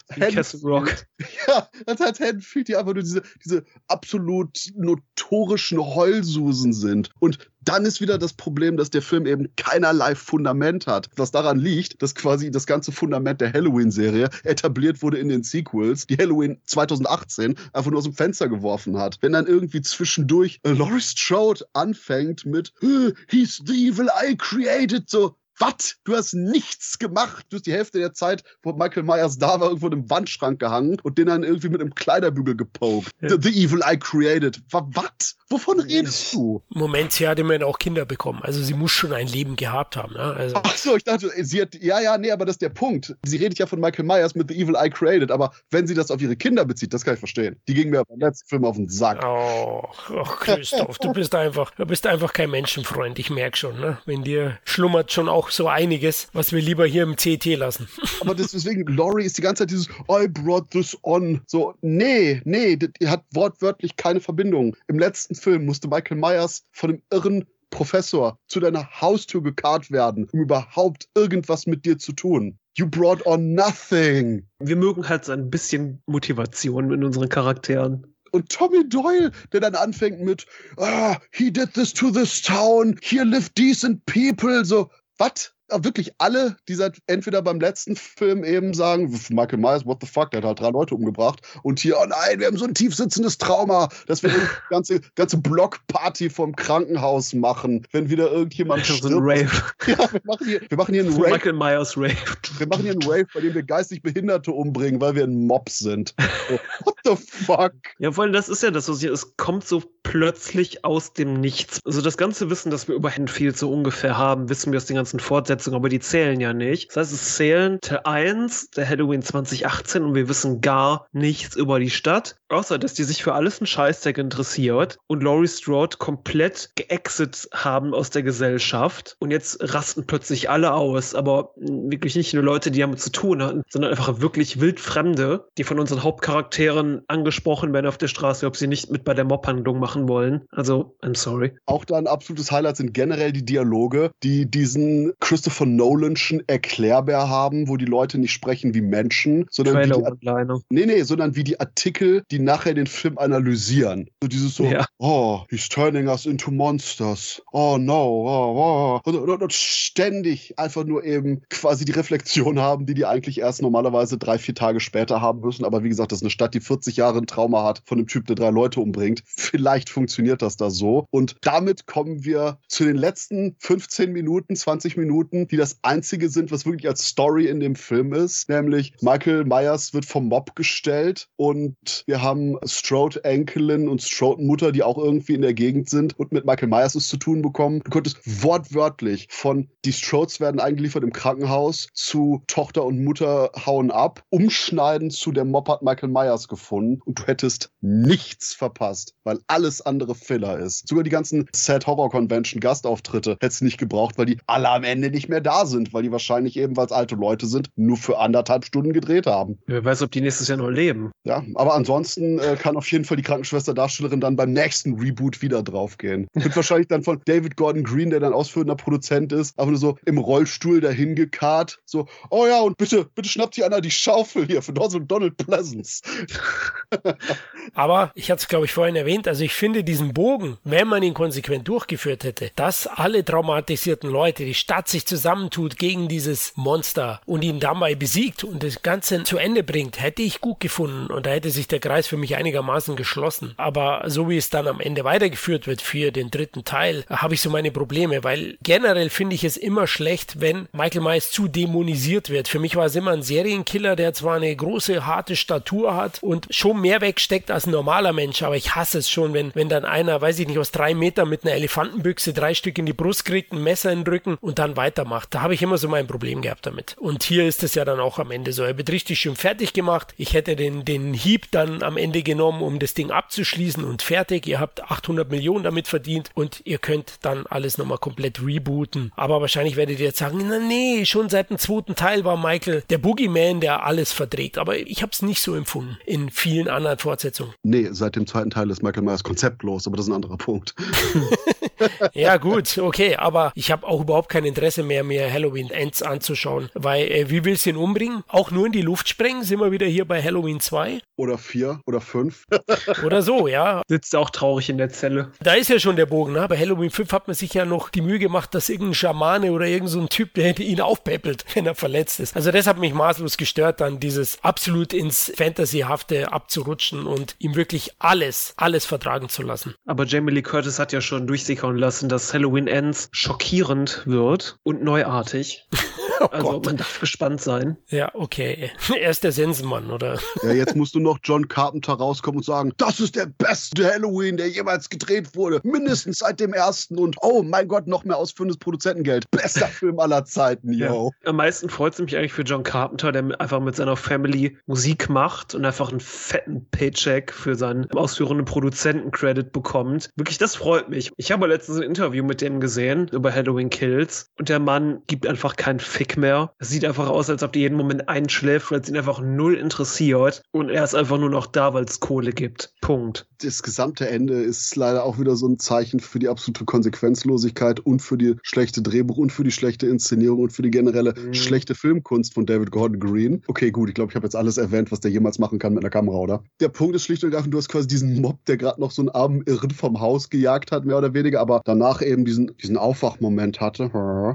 Rock. Ja, als, als Haddonfield, die einfach nur diese, diese absolut notorischen Heulsusen sind. Und dann ist wieder das Problem, dass der Film eben keinerlei Fundament hat. Was daran liegt, dass quasi das ganze Fundament der Halloween-Serie etabliert wurde in den Sequels, die Halloween 2018 einfach nur aus dem Fenster geworfen hat. Wenn dann irgendwie zwischendurch Laurie Strode anfängt mit He's the evil I created, so Was? Du hast nichts gemacht. Du hast die Hälfte der Zeit, wo Michael Myers da war, irgendwo in einem Wandschrank gehangen und den dann irgendwie mit einem Kleiderbügel gepokt. Ja. The, the, Evil I Created. Was? Wovon redest du? Moment, sie hat immerhin auch Kinder bekommen. Also sie muss schon ein Leben gehabt haben. Ne? Also. Ach so, ich dachte, sie hat, ja, ja, nee, aber das ist der Punkt. Sie redet ja von Michael Myers mit The Evil I Created, aber wenn sie das auf ihre Kinder bezieht, das kann ich verstehen. Die ging mir beim letzten Film auf den Sack. Oh, oh Christoph, du bist einfach, du bist einfach kein Menschenfreund. Ich merke schon, ne? Wenn dir schlummert schon auch so einiges, was wir lieber hier im CT lassen. Aber deswegen, Laurie ist die ganze Zeit dieses I brought this on. So, nee, nee, die hat wortwörtlich keine Verbindung. Im letzten Film musste Michael Myers von dem irren Professor zu deiner Haustür gekarrt werden, um überhaupt irgendwas mit dir zu tun. You brought on nothing. Wir mögen halt so ein bisschen Motivation in unseren Charakteren. Und Tommy Doyle, der dann anfängt mit, ah, he did this to this town, here live decent people, so, was? Wirklich alle, die seit entweder beim letzten Film eben sagen, Michael Myers, what the fuck, der hat halt drei Leute umgebracht. Und hier, oh nein, wir haben so ein tiefsitzendes Trauma, dass wir eine ganze, ganze Blockparty vom Krankenhaus machen, wenn wieder irgendjemand stirbt. So ein Rave. Ja, wir machen hier, wir machen hier einen Rave. Michael Myers Rave. Wir machen hier einen Rave, bei dem wir geistig Behinderte umbringen, weil wir ein Mob sind. So, what the fuck? Ja, vor allem, das ist ja das, was hier, es kommt so plötzlich aus dem Nichts. Also das ganze Wissen, das wir über Henfield so ungefähr haben, wissen wir aus den ganzen Fortsetzungen Fortsetzung, aber die zählen ja nicht. Das heißt, es zählen Teil 1 der Halloween 2018 und wir wissen gar nichts über die Stadt, außer dass die sich für alles einen Scheißdeck interessiert und Laurie Strode komplett geexit haben aus der Gesellschaft und jetzt rasten plötzlich alle aus, aber wirklich nicht nur Leute, die damit zu tun hatten, sondern einfach wirklich wildfremde, die von unseren Hauptcharakteren angesprochen werden auf der Straße, ob sie nicht mit bei der Mobhandlung machen wollen. Also, I'm sorry. Auch da ein absolutes Highlight sind generell die Dialoge, die diesen Christopher Christopher Nolanschen Erklärbär haben, wo die Leute nicht sprechen wie Menschen, sondern wie die, nee, nee, sondern wie die Artikel, die nachher den Film analysieren. So dieses so, ja. oh, he's turning us into monsters. Oh no, oh, oh. Und, und, und, ständig einfach nur eben quasi die Reflexion haben, die die eigentlich erst normalerweise drei, vier Tage später haben müssen. Aber wie gesagt, das ist eine Stadt, die 40 Jahre ein Trauma hat von einem Typ, der drei Leute umbringt. Vielleicht funktioniert das da so. Und damit kommen wir zu den letzten 15 Minuten, 20 Minuten die das einzige sind, was wirklich als Story in dem Film ist. Nämlich Michael Myers wird vom Mob gestellt und wir haben Strode Enkelin und Strode Mutter, die auch irgendwie in der Gegend sind und mit Michael Myers es zu tun bekommen. Du konntest wortwörtlich von die Strodes werden eingeliefert im Krankenhaus zu Tochter und Mutter hauen ab, umschneiden zu der Mob hat Michael Myers gefunden und du hättest nichts verpasst, weil alles andere Filler ist. Sogar die ganzen Sad Horror Convention Gastauftritte hättest du nicht gebraucht, weil die alle am Ende nicht mehr da sind, weil die wahrscheinlich eben, weil es alte Leute sind, nur für anderthalb Stunden gedreht haben. Wer weiß, ob die nächstes Jahr noch leben. Ja, aber ansonsten äh, kann auf jeden Fall die Krankenschwester-Darstellerin dann beim nächsten Reboot wieder draufgehen. Wird wahrscheinlich dann von David Gordon Green, der dann ausführender Produzent ist, aber nur so im Rollstuhl dahin gekarrt. So, oh ja, und bitte, bitte schnappt hier einer die Schaufel hier für Donald Pleasance. aber ich hatte es, glaube ich, vorhin erwähnt, also ich finde diesen Bogen, wenn man ihn konsequent durchgeführt hätte, dass alle traumatisierten Leute, die Stadt sich zusammentut gegen dieses Monster und ihn dabei besiegt und das Ganze zu Ende bringt, hätte ich gut gefunden und da hätte sich der Kreis für mich einigermaßen geschlossen. Aber so wie es dann am Ende weitergeführt wird für den dritten Teil, habe ich so meine Probleme, weil generell finde ich es immer schlecht, wenn Michael Myers zu dämonisiert wird. Für mich war es immer ein Serienkiller, der zwar eine große, harte Statur hat und schon mehr wegsteckt als ein normaler Mensch, aber ich hasse es schon, wenn, wenn dann einer, weiß ich nicht, aus drei Metern mit einer Elefantenbüchse drei Stück in die Brust kriegt, ein Messer in den Rücken und dann weitermacht macht. Da habe ich immer so mein Problem gehabt damit. Und hier ist es ja dann auch am Ende so. Er wird richtig schön fertig gemacht. Ich hätte den, den Hieb dann am Ende genommen, um das Ding abzuschließen und fertig. Ihr habt 800 Millionen damit verdient und ihr könnt dann alles nochmal komplett rebooten. Aber wahrscheinlich werdet ihr jetzt sagen, na nee, schon seit dem zweiten Teil war Michael der Boogeyman, der alles verdreht. Aber ich habe es nicht so empfunden in vielen anderen Fortsetzungen. Nee, seit dem zweiten Teil ist Michael Myers konzeptlos, aber das ist ein anderer Punkt. ja gut, okay, aber ich habe auch überhaupt kein Interesse mehr, mir Halloween Ends anzuschauen, weil äh, wie willst du ihn umbringen? Auch nur in die Luft sprengen? Sind wir wieder hier bei Halloween 2? Oder 4 oder 5. oder so, ja. Sitzt auch traurig in der Zelle. Da ist ja schon der Bogen, ne? Bei Halloween 5 hat man sich ja noch die Mühe gemacht, dass irgendein Schamane oder irgendein so Typ, der ihn aufpäppelt, wenn er verletzt ist. Also das hat mich maßlos gestört, dann dieses absolut ins Fantasyhafte abzurutschen und ihm wirklich alles, alles vertragen zu lassen. Aber Jamie Lee Curtis hat ja schon durchsickern lassen, dass Halloween Ends schockierend wird und neuartig. Oh Also Gott. man darf gespannt sein. Ja, okay. Er ist der Sensenmann, oder? Ja, jetzt musst du noch John Carpenter rauskommen und sagen, das ist der beste Halloween, der jemals gedreht wurde. Mindestens seit dem ersten und oh mein Gott, noch mehr ausführendes Produzentengeld. Bester Film aller Zeiten, yo. Am meisten freut es mich eigentlich für John Carpenter, der einfach mit seiner Family Musik macht und einfach einen fetten Paycheck für seinen ausführenden Produzenten-Credit bekommt. Wirklich, das freut mich. Ich habe letztens ein Interview mit dem gesehen über Halloween Kills und der Mann gibt einfach keinen Fick mehr. Es sieht einfach aus, als ob der jeden Moment einschläft, weil es ihn einfach null interessiert und er ist einfach nur noch da, weil es Kohle gibt. Punkt. Das gesamte Ende ist leider auch wieder so ein Zeichen für die absolute Konsequenzlosigkeit und für die schlechte Drehbuch und für die schlechte Inszenierung und für die generelle Mhm. schlechte Filmkunst von David Gordon Green. Okay, gut, ich glaube, ich habe jetzt alles erwähnt, was der jemals machen kann mit einer Kamera, oder? Der Punkt ist schlicht und ergreifend, du hast quasi diesen Mob, der gerade noch so einen armen Irren vom Haus gejagt hat, mehr oder weniger, aber danach eben diesen, diesen Aufwachmoment hatte.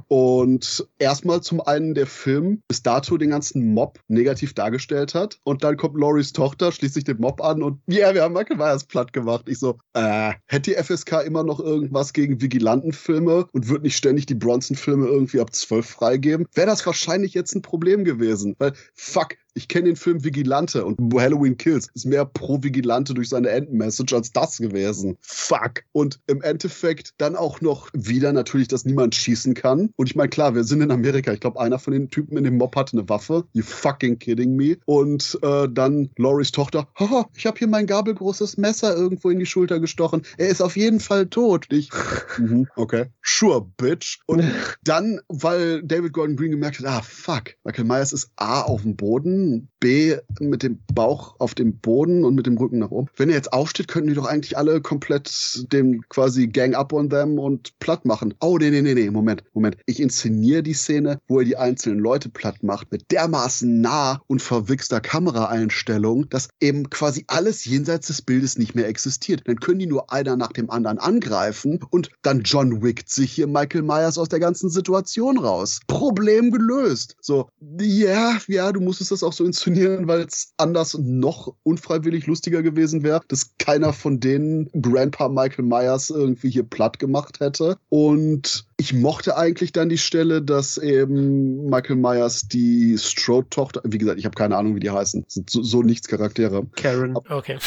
Und erstmal zum einen der Film bis dato den ganzen Mob negativ dargestellt hat und dann kommt Loris Tochter, schließt sich den Mob an und ja, wir haben Michael Myers platt gemacht. Ich so, äh, hätte die FSK immer noch irgendwas gegen Vigilantenfilme und wird nicht ständig die Bronson-Filme irgendwie ab 12 freigeben, wäre das wahrscheinlich jetzt ein Problem gewesen. Weil, fuck, ich kenne den Film Vigilante und Halloween Kills ist mehr pro Vigilante durch seine Endmessage als das gewesen. Fuck. Und im Endeffekt dann auch noch wieder natürlich, dass niemand schießen kann. Und ich meine, klar, wir sind in Amerika. Ich glaube, einer von den Typen in dem Mob hatte eine Waffe. You fucking kidding me. Und äh, dann Loris Tochter, haha, ich habe hier mein gabelgroßes Messer irgendwo in die Schulter gestochen. Er ist auf jeden Fall tot. Ich, mhm, okay. Sure, bitch. Und dann, weil David Gordon Green gemerkt hat, ah, fuck, Michael Myers ist A auf dem Boden, B mit dem Bauch auf dem Boden und mit dem Rücken nach oben. Wenn er jetzt aufsteht, könnten die doch eigentlich alle komplett dem quasi Gang up on them und platt machen. Oh, nee, nee, nee, nee, Moment, Moment. Ich inszeniere die Szene, wo er die einzelnen Leute platt macht, mit dermaßen nah und verwichster Kameraeinstellung, dass eben quasi alles jenseits des Bildes nicht mehr existiert. Dann können die nur einer nach dem anderen angreifen und dann John wickt sich hier Michael Myers aus der ganzen Situation raus. Problem gelöst. So, ja, ja, du musstest das auch so inszenieren, weil es anders noch unfreiwillig lustiger gewesen wäre, dass keiner von denen Grandpa Michael Myers irgendwie hier platt gemacht hätte. Und ich mochte eigentlich dann die Stelle, dass eben Michael Myers die Strode-Tochter, wie gesagt, ich habe keine Ahnung, wie die heißen, sind so, so nichts Charaktere. Karen. Okay.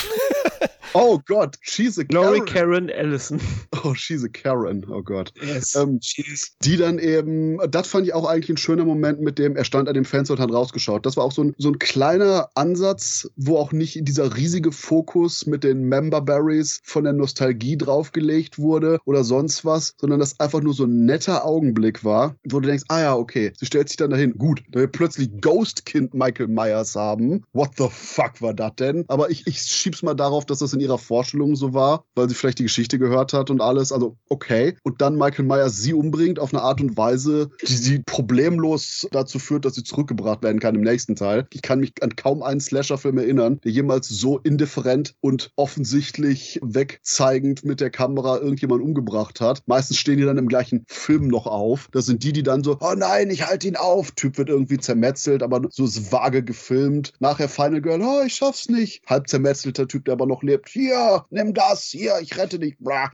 Oh Gott, she's a Karen. Karen Allison. Oh, she's a Karen. Oh Gott. Yes. Ähm, die dann eben, das fand ich auch eigentlich ein schöner Moment mit dem, er stand an dem Fenster und hat rausgeschaut. Das war auch so ein, so ein kleiner Ansatz, wo auch nicht dieser riesige Fokus mit den Member Berries von der Nostalgie draufgelegt wurde oder sonst was, sondern das einfach nur so ein netter Augenblick war, wo du denkst, ah ja, okay, sie stellt sich dann dahin. Gut, da wir plötzlich Ghost-Kind Michael Myers haben. What the fuck war das denn? Aber ich, ich schieb's mal darauf, dass das in ihrer Vorstellung so war, weil sie vielleicht die Geschichte gehört hat und alles. Also, okay. Und dann Michael Myers sie umbringt auf eine Art und Weise, die sie problemlos dazu führt, dass sie zurückgebracht werden kann im nächsten Teil. Ich kann mich an kaum einen Slasher-Film erinnern, der jemals so indifferent und offensichtlich wegzeigend mit der Kamera irgendjemand umgebracht hat. Meistens stehen die dann im gleichen Film noch auf. Das sind die, die dann so, oh nein, ich halte ihn auf. Typ wird irgendwie zermetzelt, aber so ist vage gefilmt. Nachher Final Girl, oh, ich schaff's nicht. Halb zermetzelter Typ, der aber noch lebt. Hier, nimm das, hier, ich rette dich. Blah.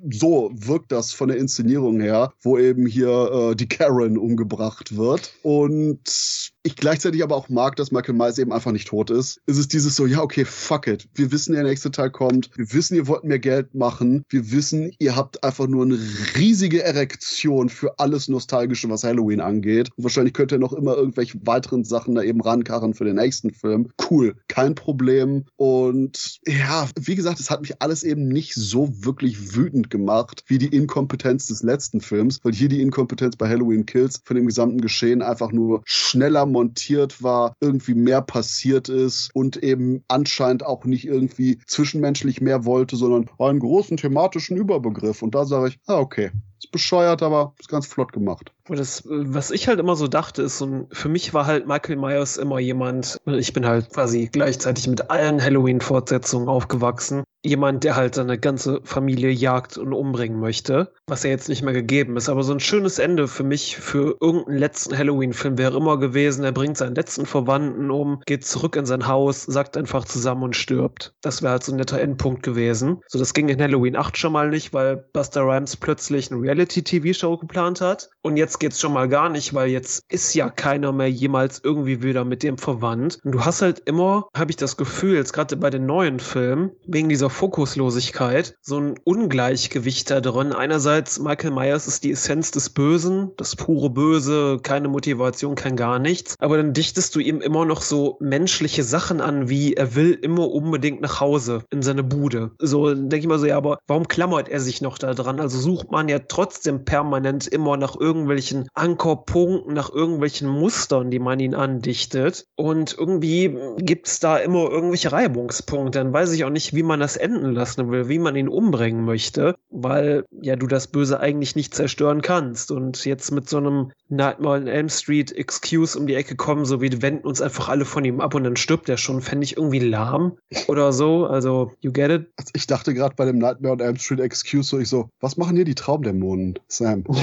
Wirkt das von der Inszenierung her, wo eben hier äh, die Karen umgebracht wird. Und ich gleichzeitig aber auch mag, dass Michael Myers eben einfach nicht tot ist. Es ist dieses so, ja, okay, fuck it. Wir wissen, der nächste Teil kommt. Wir wissen, ihr wollt mehr Geld machen. Wir wissen, ihr habt einfach nur eine riesige Erektion für alles Nostalgische, was Halloween angeht. Und wahrscheinlich könnt ihr noch immer irgendwelche weiteren Sachen da eben rankarren für den nächsten Film. Cool, kein Problem. Und ja, wie gesagt, es hat mich alles eben nicht so wirklich wütend gemacht, wie die Inkompetenz des letzten Films, weil hier die Inkompetenz bei Halloween Kills von dem gesamten Geschehen einfach nur schneller montiert war, irgendwie mehr passiert ist und eben anscheinend auch nicht irgendwie zwischenmenschlich mehr wollte, sondern einen großen thematischen Überbegriff. Und da sage ich, ah, okay. Ist bescheuert, aber ist ganz flott gemacht. Das, was ich halt immer so dachte, ist so für mich war halt Michael Myers immer jemand, ich bin halt quasi gleichzeitig mit allen Halloween-Fortsetzungen aufgewachsen. Jemand, der halt seine ganze Familie jagt und umbringen möchte, was ja jetzt nicht mehr gegeben ist. Aber so ein schönes Ende für mich, für irgendeinen letzten Halloween-Film wäre immer gewesen, er bringt seinen letzten Verwandten um, geht zurück in sein Haus, sagt einfach zusammen und stirbt. Das wäre halt so ein netter Endpunkt gewesen. So, das ging in Halloween 8 schon mal nicht, weil Buster Rhymes plötzlich eine Reality-TV-Show geplant hat. Und jetzt geht's schon mal gar nicht, weil jetzt ist ja keiner mehr jemals irgendwie wieder mit dem verwandt. Und du hast halt immer, habe ich das Gefühl, jetzt gerade bei den neuen Filmen, wegen dieser Fokuslosigkeit, so ein Ungleichgewicht da drin. Einerseits, Michael Myers ist die Essenz des Bösen, das pure Böse, keine Motivation, kein gar nichts. Aber dann dichtest du ihm immer noch so menschliche Sachen an, wie er will immer unbedingt nach Hause in seine Bude. So denke ich mal so, ja, aber warum klammert er sich noch da dran? Also sucht man ja trotzdem permanent immer nach irgendwelchen Ankerpunkten, nach irgendwelchen Mustern, die man ihn andichtet. Und irgendwie gibt es da immer irgendwelche Reibungspunkte. Dann weiß ich auch nicht, wie man das enden lassen will, wie man ihn umbringen möchte, weil ja du das Böse eigentlich nicht zerstören kannst. Und jetzt mit so einem Nightmare on Elm Street Excuse um die Ecke kommen, so wie wir wenden uns einfach alle von ihm ab und dann stirbt er schon, fände ich irgendwie lahm oder so. Also, you get it? Ich dachte gerade bei dem Nightmare on Elm Street Excuse so, ich so, was machen hier die Traumdämonen, Sam?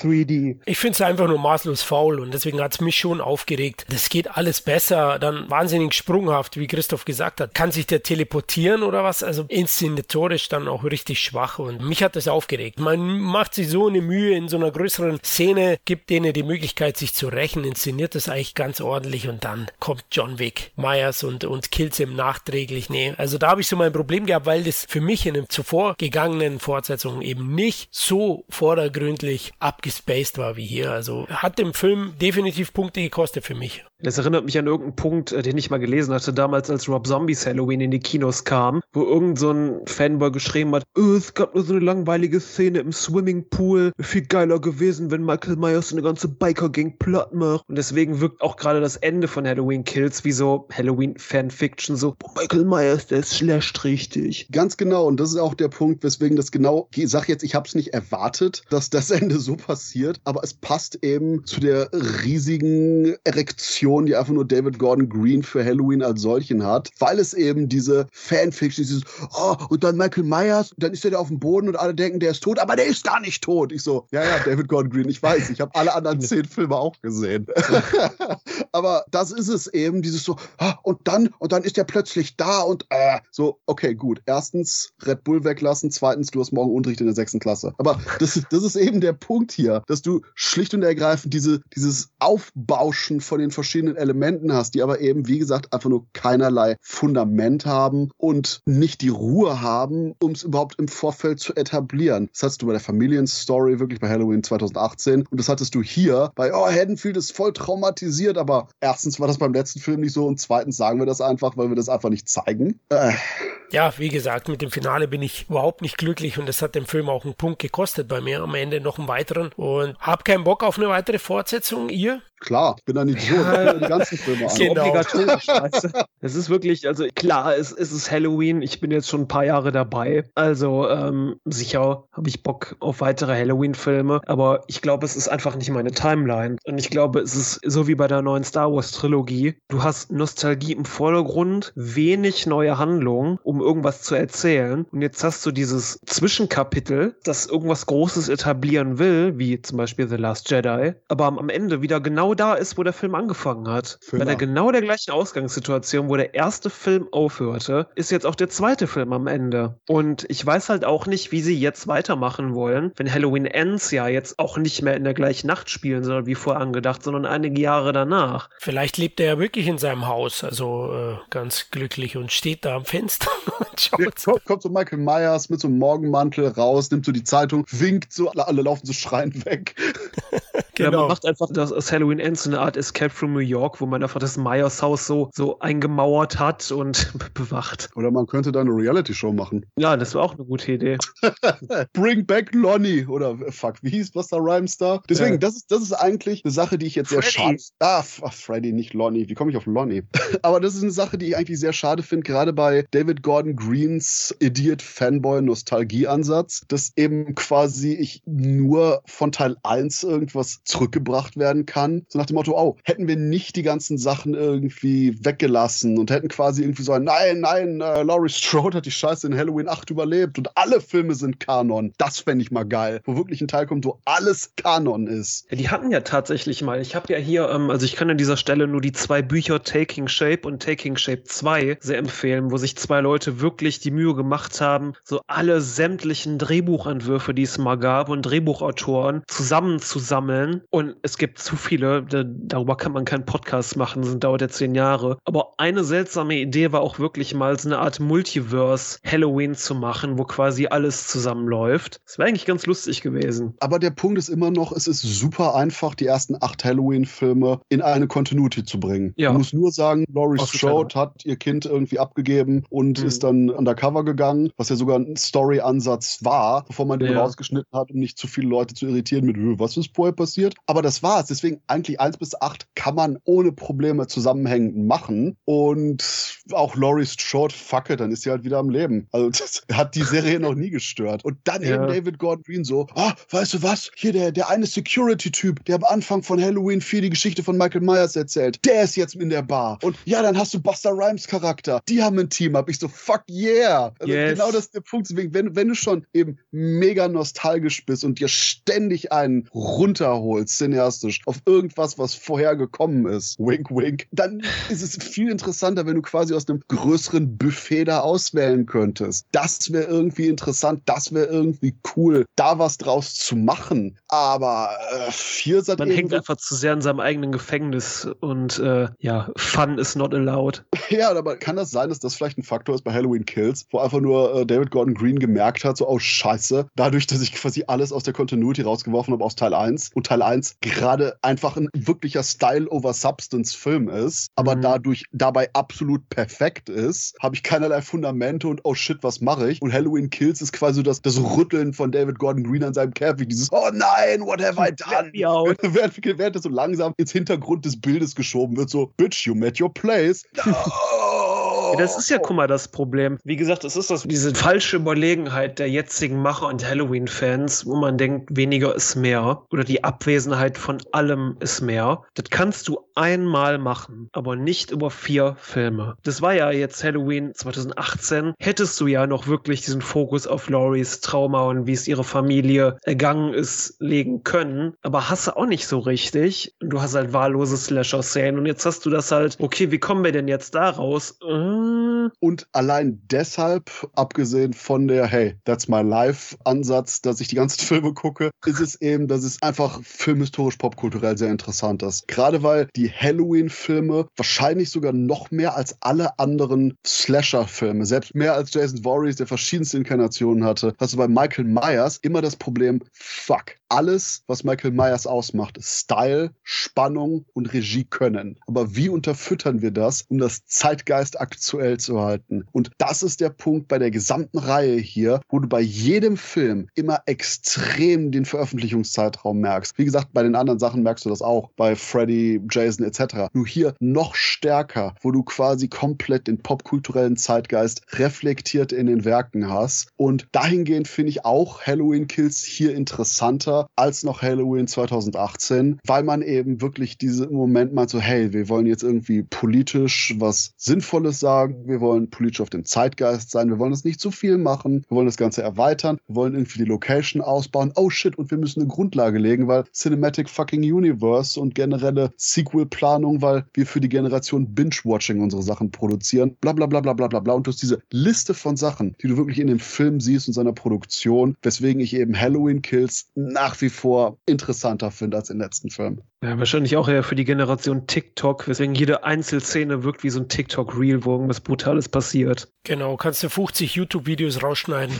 3D. Ich finde es einfach nur maßlos faul und deswegen hat es mich schon aufgeregt. Das geht alles besser, dann wahnsinnig sprunghaft, wie Christoph gesagt hat. Kann sich der teleportieren oder was? Also inszenatorisch dann auch richtig schwach und mich hat das aufgeregt. Man macht sich so eine Mühe in so einer größeren Szene, gibt denen die Möglichkeit, sich zu rächen, inszeniert das eigentlich ganz ordentlich und dann kommt John Wick, Myers und, und kills ihm nachträglich. Nee, also da habe ich so mein Problem gehabt, weil das für mich in den zuvor gegangenen Fortsetzungen eben nicht so vordergründlich abgespaced war wie hier. Also hat dem Film definitiv Punkte gekostet für mich. Das erinnert mich an irgendeinen Punkt, äh, den ich mal gelesen hatte, damals als Rob Zombies Halloween in die Kinos kam, wo irgend so ein Fanboy geschrieben hat, oh, es gab nur so eine langweilige Szene im Swimmingpool, viel geiler gewesen, wenn Michael Myers eine ganze Biker-Gang platt macht. Und deswegen wirkt auch gerade das Ende von Halloween Kills wie so Halloween-Fanfiction, so, oh, Michael Myers, der ist schlecht richtig. Ganz genau, und das ist auch der Punkt, weswegen das genau, ich sag jetzt, ich habe es nicht erwartet, dass das Ende so passiert, aber es passt eben zu der riesigen Erektion Fiktion, die einfach nur David Gordon Green für Halloween als solchen hat, weil es eben diese Fanfiction, dieses, oh, und dann Michael Myers, dann ist er da auf dem Boden und alle denken, der ist tot, aber der ist gar nicht tot. Ich so, ja, ja, David Gordon Green, ich weiß, ich habe alle anderen zehn Filme auch gesehen. aber das ist es eben, dieses so, oh, und dann, und dann ist er plötzlich da und äh, so, okay, gut. Erstens Red Bull weglassen, zweitens, du hast morgen Unterricht in der sechsten Klasse. Aber das, das ist eben der Punkt hier, dass du schlicht und ergreifend diese, dieses Aufbauschen von den verschiedenen verschiedenen Elementen hast, die aber eben, wie gesagt, einfach nur keinerlei Fundament haben und nicht die Ruhe haben, um es überhaupt im Vorfeld zu etablieren. Das hattest du bei der Familienstory wirklich bei Halloween 2018 und das hattest du hier bei, oh, Haddonfield ist voll traumatisiert, aber erstens war das beim letzten Film nicht so und zweitens sagen wir das einfach, weil wir das einfach nicht zeigen. Äh. Ja, wie gesagt, mit dem Finale bin ich überhaupt nicht glücklich und das hat dem Film auch einen Punkt gekostet bei mir. Am Ende noch einen weiteren und hab keinen Bock auf eine weitere Fortsetzung. Ihr? Klar, ich bin da nicht so, ja, die ganzen Filme an. Genau. Obligatorisch, weißt du? Es ist wirklich, also klar, es, es ist Halloween, ich bin jetzt schon ein paar Jahre dabei, also ähm, sicher habe ich Bock auf weitere Halloween-Filme, aber ich glaube, es ist einfach nicht meine Timeline und ich glaube, es ist so wie bei der neuen Star Wars-Trilogie, du hast Nostalgie im Vordergrund, wenig neue Handlungen, um irgendwas zu erzählen und jetzt hast du dieses Zwischenkapitel, das irgendwas Großes etablieren will, wie zum Beispiel The Last Jedi, aber am Ende wieder genau da ist, wo der Film angefangen hat. Film Bei der genau der gleichen Ausgangssituation, wo der erste Film aufhörte, ist jetzt auch der zweite Film am Ende. Und ich weiß halt auch nicht, wie sie jetzt weitermachen wollen, wenn Halloween Ends ja jetzt auch nicht mehr in der gleichen Nacht spielen soll, wie vorher angedacht, sondern einige Jahre danach. Vielleicht lebt er ja wirklich in seinem Haus, also äh, ganz glücklich und steht da am Fenster und schaut. Ja, kommt, so Michael Myers mit so einem Morgenmantel raus, nimmt so die Zeitung, winkt so, alle laufen so schreiend weg. genau. Ja, man macht einfach das, das Halloween Ends so eine Art Escape from New York, wo man einfach das Myers Haus so, so eingemauert hat und bewacht. Oder man könnte da eine Reality-Show machen. Ja, das wäre auch eine gute Idee. Bring back Lonnie. Oder fuck, wie hieß was da Rhymes da? Deswegen, ja. das, ist, das ist eigentlich eine Sache, die ich jetzt Freddy. sehr schade. Ah, ach, Freddy, nicht Lonnie. Wie komme ich auf Lonnie? Aber das ist eine Sache, die ich eigentlich sehr schade finde, gerade bei David Gordon Greens Idiot Fanboy Nostalgie-Ansatz, dass eben quasi ich nur von Teil 1 irgendwas zurückgebracht werden kann. So nach dem Motto, oh, hätten wir nicht die ganzen Sachen irgendwie weggelassen und hätten quasi irgendwie so ein, nein, nein, äh, Laurie Strode hat die Scheiße in Halloween 8 überlebt und alle Filme sind Kanon. Das fände ich mal geil. Wo wirklich ein Teil kommt, wo alles Kanon ist. Ja, die hatten ja tatsächlich mal, ich habe ja hier, ähm, also ich kann an dieser Stelle nur die zwei Bücher Taking Shape und Taking Shape 2 sehr empfehlen, wo sich zwei Leute wirklich die Mühe gemacht haben, so alle sämtlichen Drehbuchentwürfe, die es mal gab und Drehbuchautoren zusammenzusammeln. Und es gibt zu viele, da, darüber kann man keinen Podcast machen, das dauert ja zehn Jahre. Aber eine seltsame Idee war auch wirklich mal so eine Art Multiverse Halloween zu machen, wo quasi alles zusammenläuft. Das wäre eigentlich ganz lustig gewesen. Aber der Punkt ist immer noch, es ist super einfach, die ersten acht Halloween-Filme in eine Continuity zu bringen. Ja. Du musst nur sagen, Laurie Strode hat ihr Kind irgendwie abgegeben und mhm. ist dann undercover gegangen, was ja sogar ein Story-Ansatz war, bevor man den ja. rausgeschnitten hat, um nicht zu viele Leute zu irritieren mit, was ist vorher passiert. Aber das war's. Deswegen eigentlich eins bis acht kann man ohne Probleme zusammenhängend machen. Und auch Laurie Strode, fuck it, dann ist sie halt wieder am Leben. Also das hat die Serie noch nie gestört. Und dann ja. eben David Gordon Green so, ah, weißt du was? Hier der, der eine Security-Typ, der am Anfang von Halloween 4 die Geschichte von Michael Myers erzählt, der ist jetzt in der Bar. Und ja, dann hast du Buster Rhymes Charakter. Die haben ein Team ab. Ich so, fuck yeah. Also yes. Genau das ist der Punkt. Deswegen, wenn, wenn du schon eben mega nostalgisch bist und dir ständig einen runterholst, cineastisch, auf irgendwas, was vorher gekommen ist, wink, wink, dann ist es viel interessanter, wenn du quasi aus einem größeren Buffet da auswählen könntest. Das wäre irgendwie interessant, das wäre irgendwie cool, da was draus zu machen. Aber äh, hier seid Man hängt einfach zu sehr in seinem eigenen Gefängnis und äh, ja, Fun is not allowed. Ja, aber kann das sein, dass das vielleicht ein Faktor ist bei Halloween Kills, wo einfach nur äh, David Gordon Green gemerkt hat, so, oh Scheiße, dadurch, dass ich quasi alles aus der Continuity rausgeworfen habe aus Teil 1 und Teil 1 gerade einfach ein wirklicher Style over Substance Film ist, aber mhm. dadurch dabei absolut perfekt ist, habe ich keinerlei Fundamente und oh shit, was mache ich? Und Halloween Kills ist quasi das, das Rütteln von David Gordon Green an seinem Käfig, dieses oh nein, what have I done? während, während das so langsam ins Hintergrund des Bildes geschoben wird, so bitch, you met your place. No. Ja, das ist ja, guck mal, das Problem. Wie gesagt, es ist das, diese falsche Überlegenheit der jetzigen Macher und Halloween-Fans, wo man denkt, weniger ist mehr. Oder die Abwesenheit von allem ist mehr. Das kannst du einmal machen, aber nicht über vier Filme. Das war ja jetzt Halloween 2018. Hättest du ja noch wirklich diesen Fokus auf Loris Trauma und wie es ihre Familie ergangen ist, legen können. Aber hast du auch nicht so richtig. Du hast halt wahllose Slasher-Szenen und jetzt hast du das halt, okay, wie kommen wir denn jetzt da raus? Mm. Und allein deshalb, abgesehen von der Hey, that's my life Ansatz, dass ich die ganzen Filme gucke, ist es eben, dass es einfach filmhistorisch popkulturell sehr interessant ist. Gerade weil die Halloween-Filme wahrscheinlich sogar noch mehr als alle anderen Slasher-Filme, selbst mehr als Jason Voorhees, der verschiedenste Inkarnationen hatte, hast du bei Michael Myers immer das Problem, fuck, alles, was Michael Myers ausmacht, ist Style, Spannung und Regie können. Aber wie unterfüttern wir das, um das Zeitgeist aktuell zu halten? Und das ist der Punkt bei der gesamten Reihe hier, wo du bei jedem Film immer extrem den Veröffentlichungszeitraum merkst. Wie gesagt, bei den anderen Sachen merkst du das auch, bei Freddy, Jason etc. Nur hier noch stärker, wo du quasi komplett den popkulturellen Zeitgeist reflektiert in den Werken hast. Und dahingehend finde ich auch Halloween Kills hier interessanter als noch Halloween 2018, weil man eben wirklich diesen Moment mal so, hey, wir wollen jetzt irgendwie politisch was Sinnvolles sagen, wir wollen politisch auf dem Zeitgeist sein, wir wollen das nicht zu viel machen, wir wollen das Ganze erweitern, wir wollen irgendwie die Location ausbauen, oh shit, und wir müssen eine Grundlage legen, weil Cinematic fucking Universe und generelle Sequel-Planung, weil wir für die Generation Binge-Watching unsere Sachen produzieren, bla bla bla bla bla bla. Bla. Und du hast diese Liste von Sachen, die du wirklich in dem Film siehst und seiner Produktion, weswegen ich eben Halloween Kills nach nach wie vor interessanter finde als den letzten Film. Ja, wahrscheinlich auch eher für die Generation TikTok, weswegen jede Einzelszene wirkt wie so ein TikTok-Reel, wo irgendwas Brutales passiert. Genau, kannst du 50 YouTube-Videos rausschneiden.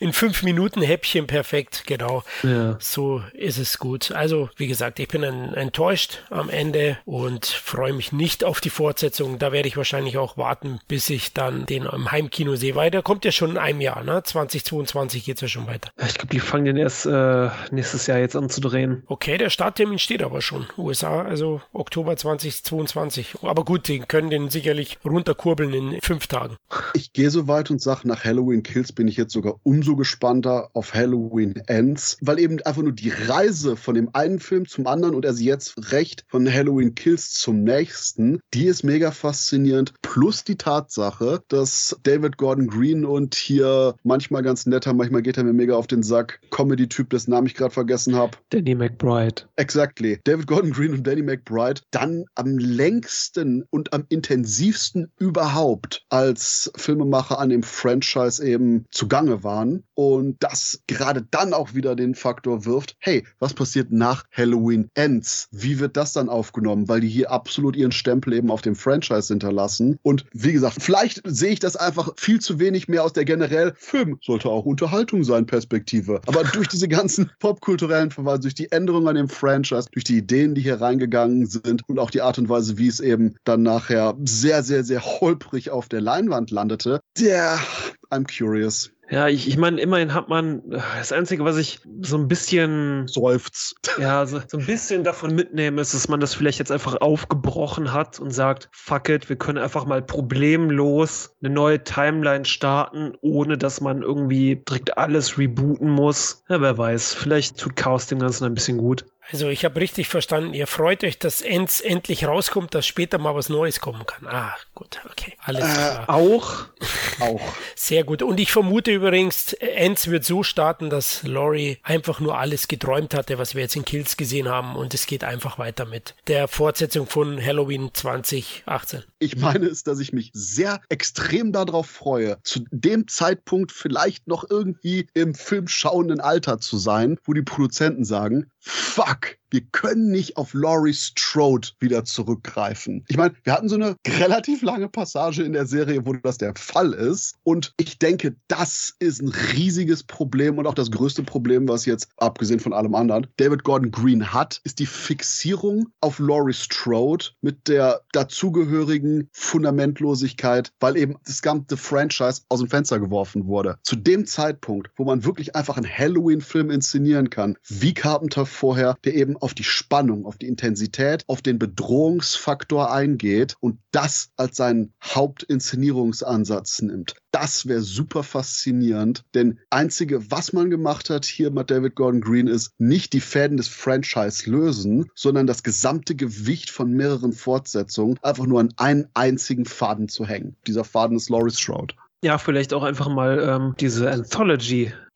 in, fünf Minuten Häppchen perfekt, genau. Ja. So ist es gut. Also, wie gesagt, ich bin enttäuscht am Ende und freue mich nicht auf die Fortsetzung. Da werde ich wahrscheinlich auch warten, bis ich dann den im Heimkino sehe, weil der kommt ja schon in einem Jahr, ne? 2022 geht es ja schon weiter. Ich glaube, die fangen den erst äh, nächstes Jahr jetzt an zu drehen. Okay, der Starttermin steht aber schon. USA, also Oktober 2022. Aber gut, die können den sicherlich runterkurbeln in in fünf Tagen. Ich gehe so weit und sage, nach Halloween Kills bin ich jetzt sogar umso gespannter auf Halloween Ends, weil eben einfach nur die Reise von dem einen Film zum anderen und also jetzt recht von Halloween Kills zum nächsten, die ist mega faszinierend. Plus die Tatsache, dass David Gordon Green und hier manchmal ganz netter, manchmal geht er mir mega auf den Sack, Comedy-Typ, dessen Namen ich gerade vergessen habe. Danny McBride. Exactly. David Gordon Green und Danny McBride dann am längsten und am intensivsten überhaupt als Filmemacher an dem Franchise eben zugange waren. Und das gerade dann auch wieder den Faktor wirft, hey, was passiert nach Halloween Ends? Wie wird das dann aufgenommen? Weil die hier absolut ihren Stempel eben auf dem Franchise hinterlassen. Und wie gesagt, vielleicht sehe ich das einfach viel zu wenig mehr aus der generell Film sollte auch Unterhaltung sein Perspektive. Aber durch diese ganzen popkulturellen Verweise, durch die Änderungen an dem Franchise, durch die Ideen, die hier reingegangen sind und auch die Art und Weise, wie es eben dann nachher sehr, sehr, sehr holprig auf der Leinwand landete, der, I'm curious. Ja, ich, ich meine, immerhin hat man das Einzige, was ich so ein bisschen seufzt. Ja, so, so ein bisschen davon mitnehme, ist, dass man das vielleicht jetzt einfach aufgebrochen hat und sagt, fuck it, wir können einfach mal problemlos eine neue Timeline starten, ohne dass man irgendwie direkt alles rebooten muss. Ja, wer weiß, vielleicht tut Chaos dem Ganzen ein bisschen gut. Also ich habe richtig verstanden, ihr freut euch, dass Ends endlich rauskommt, dass später mal was Neues kommen kann. Ah, gut, okay, alles äh, klar. Auch? auch. Sehr gut. Und ich vermute übrigens, Ends wird so starten, dass Laurie einfach nur alles geträumt hatte, was wir jetzt in Kills gesehen haben und es geht einfach weiter mit der Fortsetzung von Halloween 2018. Ich meine es, dass ich mich sehr extrem darauf freue, zu dem Zeitpunkt vielleicht noch irgendwie im Film schauenden Alter zu sein, wo die Produzenten sagen, fuck, fuck. Wir können nicht auf Laurie Strode wieder zurückgreifen. Ich meine, wir hatten so eine relativ lange Passage in der Serie, wo das der Fall ist. Und ich denke, das ist ein riesiges Problem und auch das größte Problem, was jetzt, abgesehen von allem anderen, David Gordon Green hat, ist die Fixierung auf Laurie Strode mit der dazugehörigen Fundamentlosigkeit, weil eben das ganze Franchise aus dem Fenster geworfen wurde. Zu dem Zeitpunkt, wo man wirklich einfach einen Halloween-Film inszenieren kann, wie Carpenter vorher, der eben auf die Spannung, auf die Intensität, auf den Bedrohungsfaktor eingeht und das als seinen Hauptinszenierungsansatz nimmt. Das wäre super faszinierend, denn einzige, was man gemacht hat hier mit David Gordon Green, ist nicht die Fäden des Franchise lösen, sondern das gesamte Gewicht von mehreren Fortsetzungen einfach nur an einen einzigen Faden zu hängen. Dieser Faden ist Loris Shroud. Ja, vielleicht auch einfach mal ähm, diese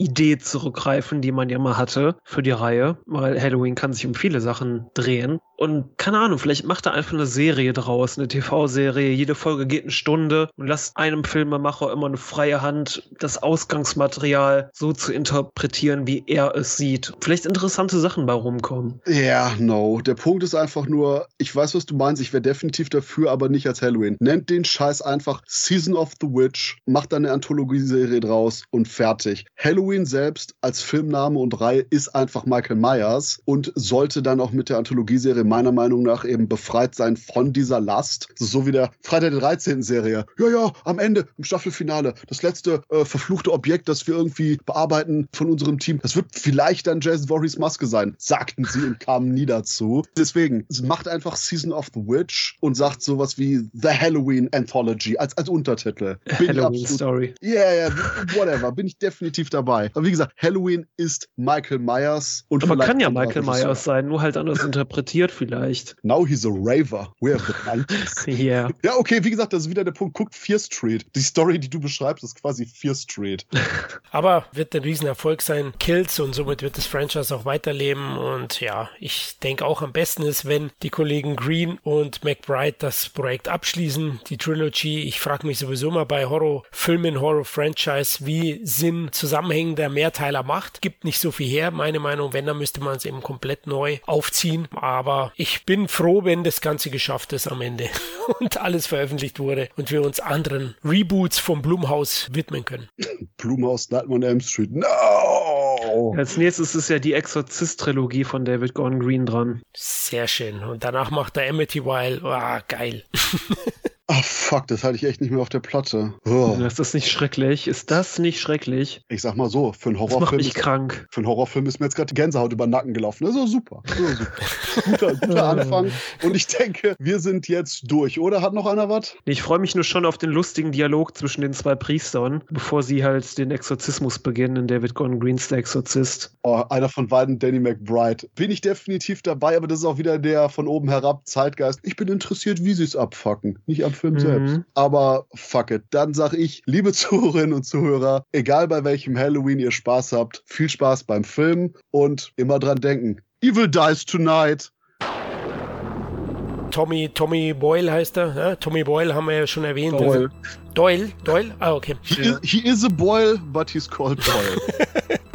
Anthology-Idee zurückgreifen, die man ja mal hatte für die Reihe, weil Halloween kann sich um viele Sachen drehen. Und keine Ahnung, vielleicht macht er einfach eine Serie draus, eine TV-Serie. Jede Folge geht eine Stunde und lasst einem Filmemacher immer eine freie Hand, das Ausgangsmaterial so zu interpretieren, wie er es sieht. Vielleicht interessante Sachen bei rumkommen. Ja, yeah, no. Der Punkt ist einfach nur, ich weiß, was du meinst, ich wäre definitiv dafür, aber nicht als Halloween. Nennt den Scheiß einfach Season of the Witch, macht dann eine Anthologieserie draus und fertig. Halloween selbst als Filmname und Reihe ist einfach Michael Myers und sollte dann auch mit der Anthologieserie meiner Meinung nach eben befreit sein von dieser Last. So wie der Freitag der 13. Serie. Ja, ja, am Ende, im Staffelfinale, das letzte äh, verfluchte Objekt, das wir irgendwie bearbeiten von unserem Team. Das wird vielleicht dann Jason Voorhees Maske sein, sagten sie und kamen nie dazu. Deswegen, es macht einfach Season of the Witch und sagt sowas wie The Halloween Anthology als, als Untertitel. Bin Halloween Story. Ja, yeah, ja, yeah, whatever. Bin ich definitiv dabei. Aber wie gesagt, Halloween ist Michael Myers. Und Aber kann ja Michael Myers sein, nur halt anders interpretiert vielleicht. Now he's a raver. We have the 90s. yeah. Ja, okay, wie gesagt, das ist wieder der Punkt. Guckt Fear Street. Die Story, die du beschreibst, ist quasi Fear Street. Aber wird ein Riesenerfolg sein. Kills und somit wird das Franchise auch weiterleben. Und ja, ich denke auch am besten ist, wenn die Kollegen Green und McBride das Projekt abschließen, die Trilogy. Ich frage mich sowieso mal bei Horrorfilmen, Horror-Franchise, wie Sinn zusammenhängender Mehrteiler macht. Gibt nicht so viel her, meine Meinung. Wenn, dann müsste man es eben komplett neu aufziehen. Aber ich bin froh, wenn das Ganze geschafft ist am Ende und alles veröffentlicht wurde und wir uns anderen Reboots vom Blumhaus widmen können. Blumhaus Nightmare on Elm Street. No! Als nächstes ist ja die Exorzist-Trilogie von David Gordon Green dran. Sehr schön. Und danach macht er Amity Wild. Ah, geil. Ach fuck, das halte ich echt nicht mehr auf der Platte. Oh. Ist das nicht schrecklich? Ist das nicht schrecklich? Ich sag mal so, für einen Das macht Horrorfilm, mich ist, krank. für einen Horrorfilm ist mir jetzt gerade die Gänsehaut über den Nacken gelaufen. Das ist super. Das ist super. guter, guter Anfang. Und ich denke, wir sind jetzt durch, oder? Hat noch einer was? Ich freue mich nur schon auf den lustigen Dialog zwischen den zwei Priestern, bevor sie halt den Exorzismus beginnen in David Gordon Greens Der Exorzist. Oh, einer von beiden, Danny McBride. Bin ich definitiv dabei, aber das ist auch wieder der von oben herab Zeitgeist. Ich bin interessiert, wie sie es abfacken, nicht am Film Mhm. selbst. Aber fuck it. Dann sag ich, liebe Zuhörerinnen und Zuhörer, egal bei welchem Halloween ihr Spaß habt, viel Spaß beim Film und immer dran denken. Evil dies tonight. Tommy, Tommy Boyle heißt er. Ja? Tommy Boyle haben wir ja schon erwähnt. Doyle. Doyle? Doyle? Ah, okay. He, is, he is a boil, but he's called Doyle.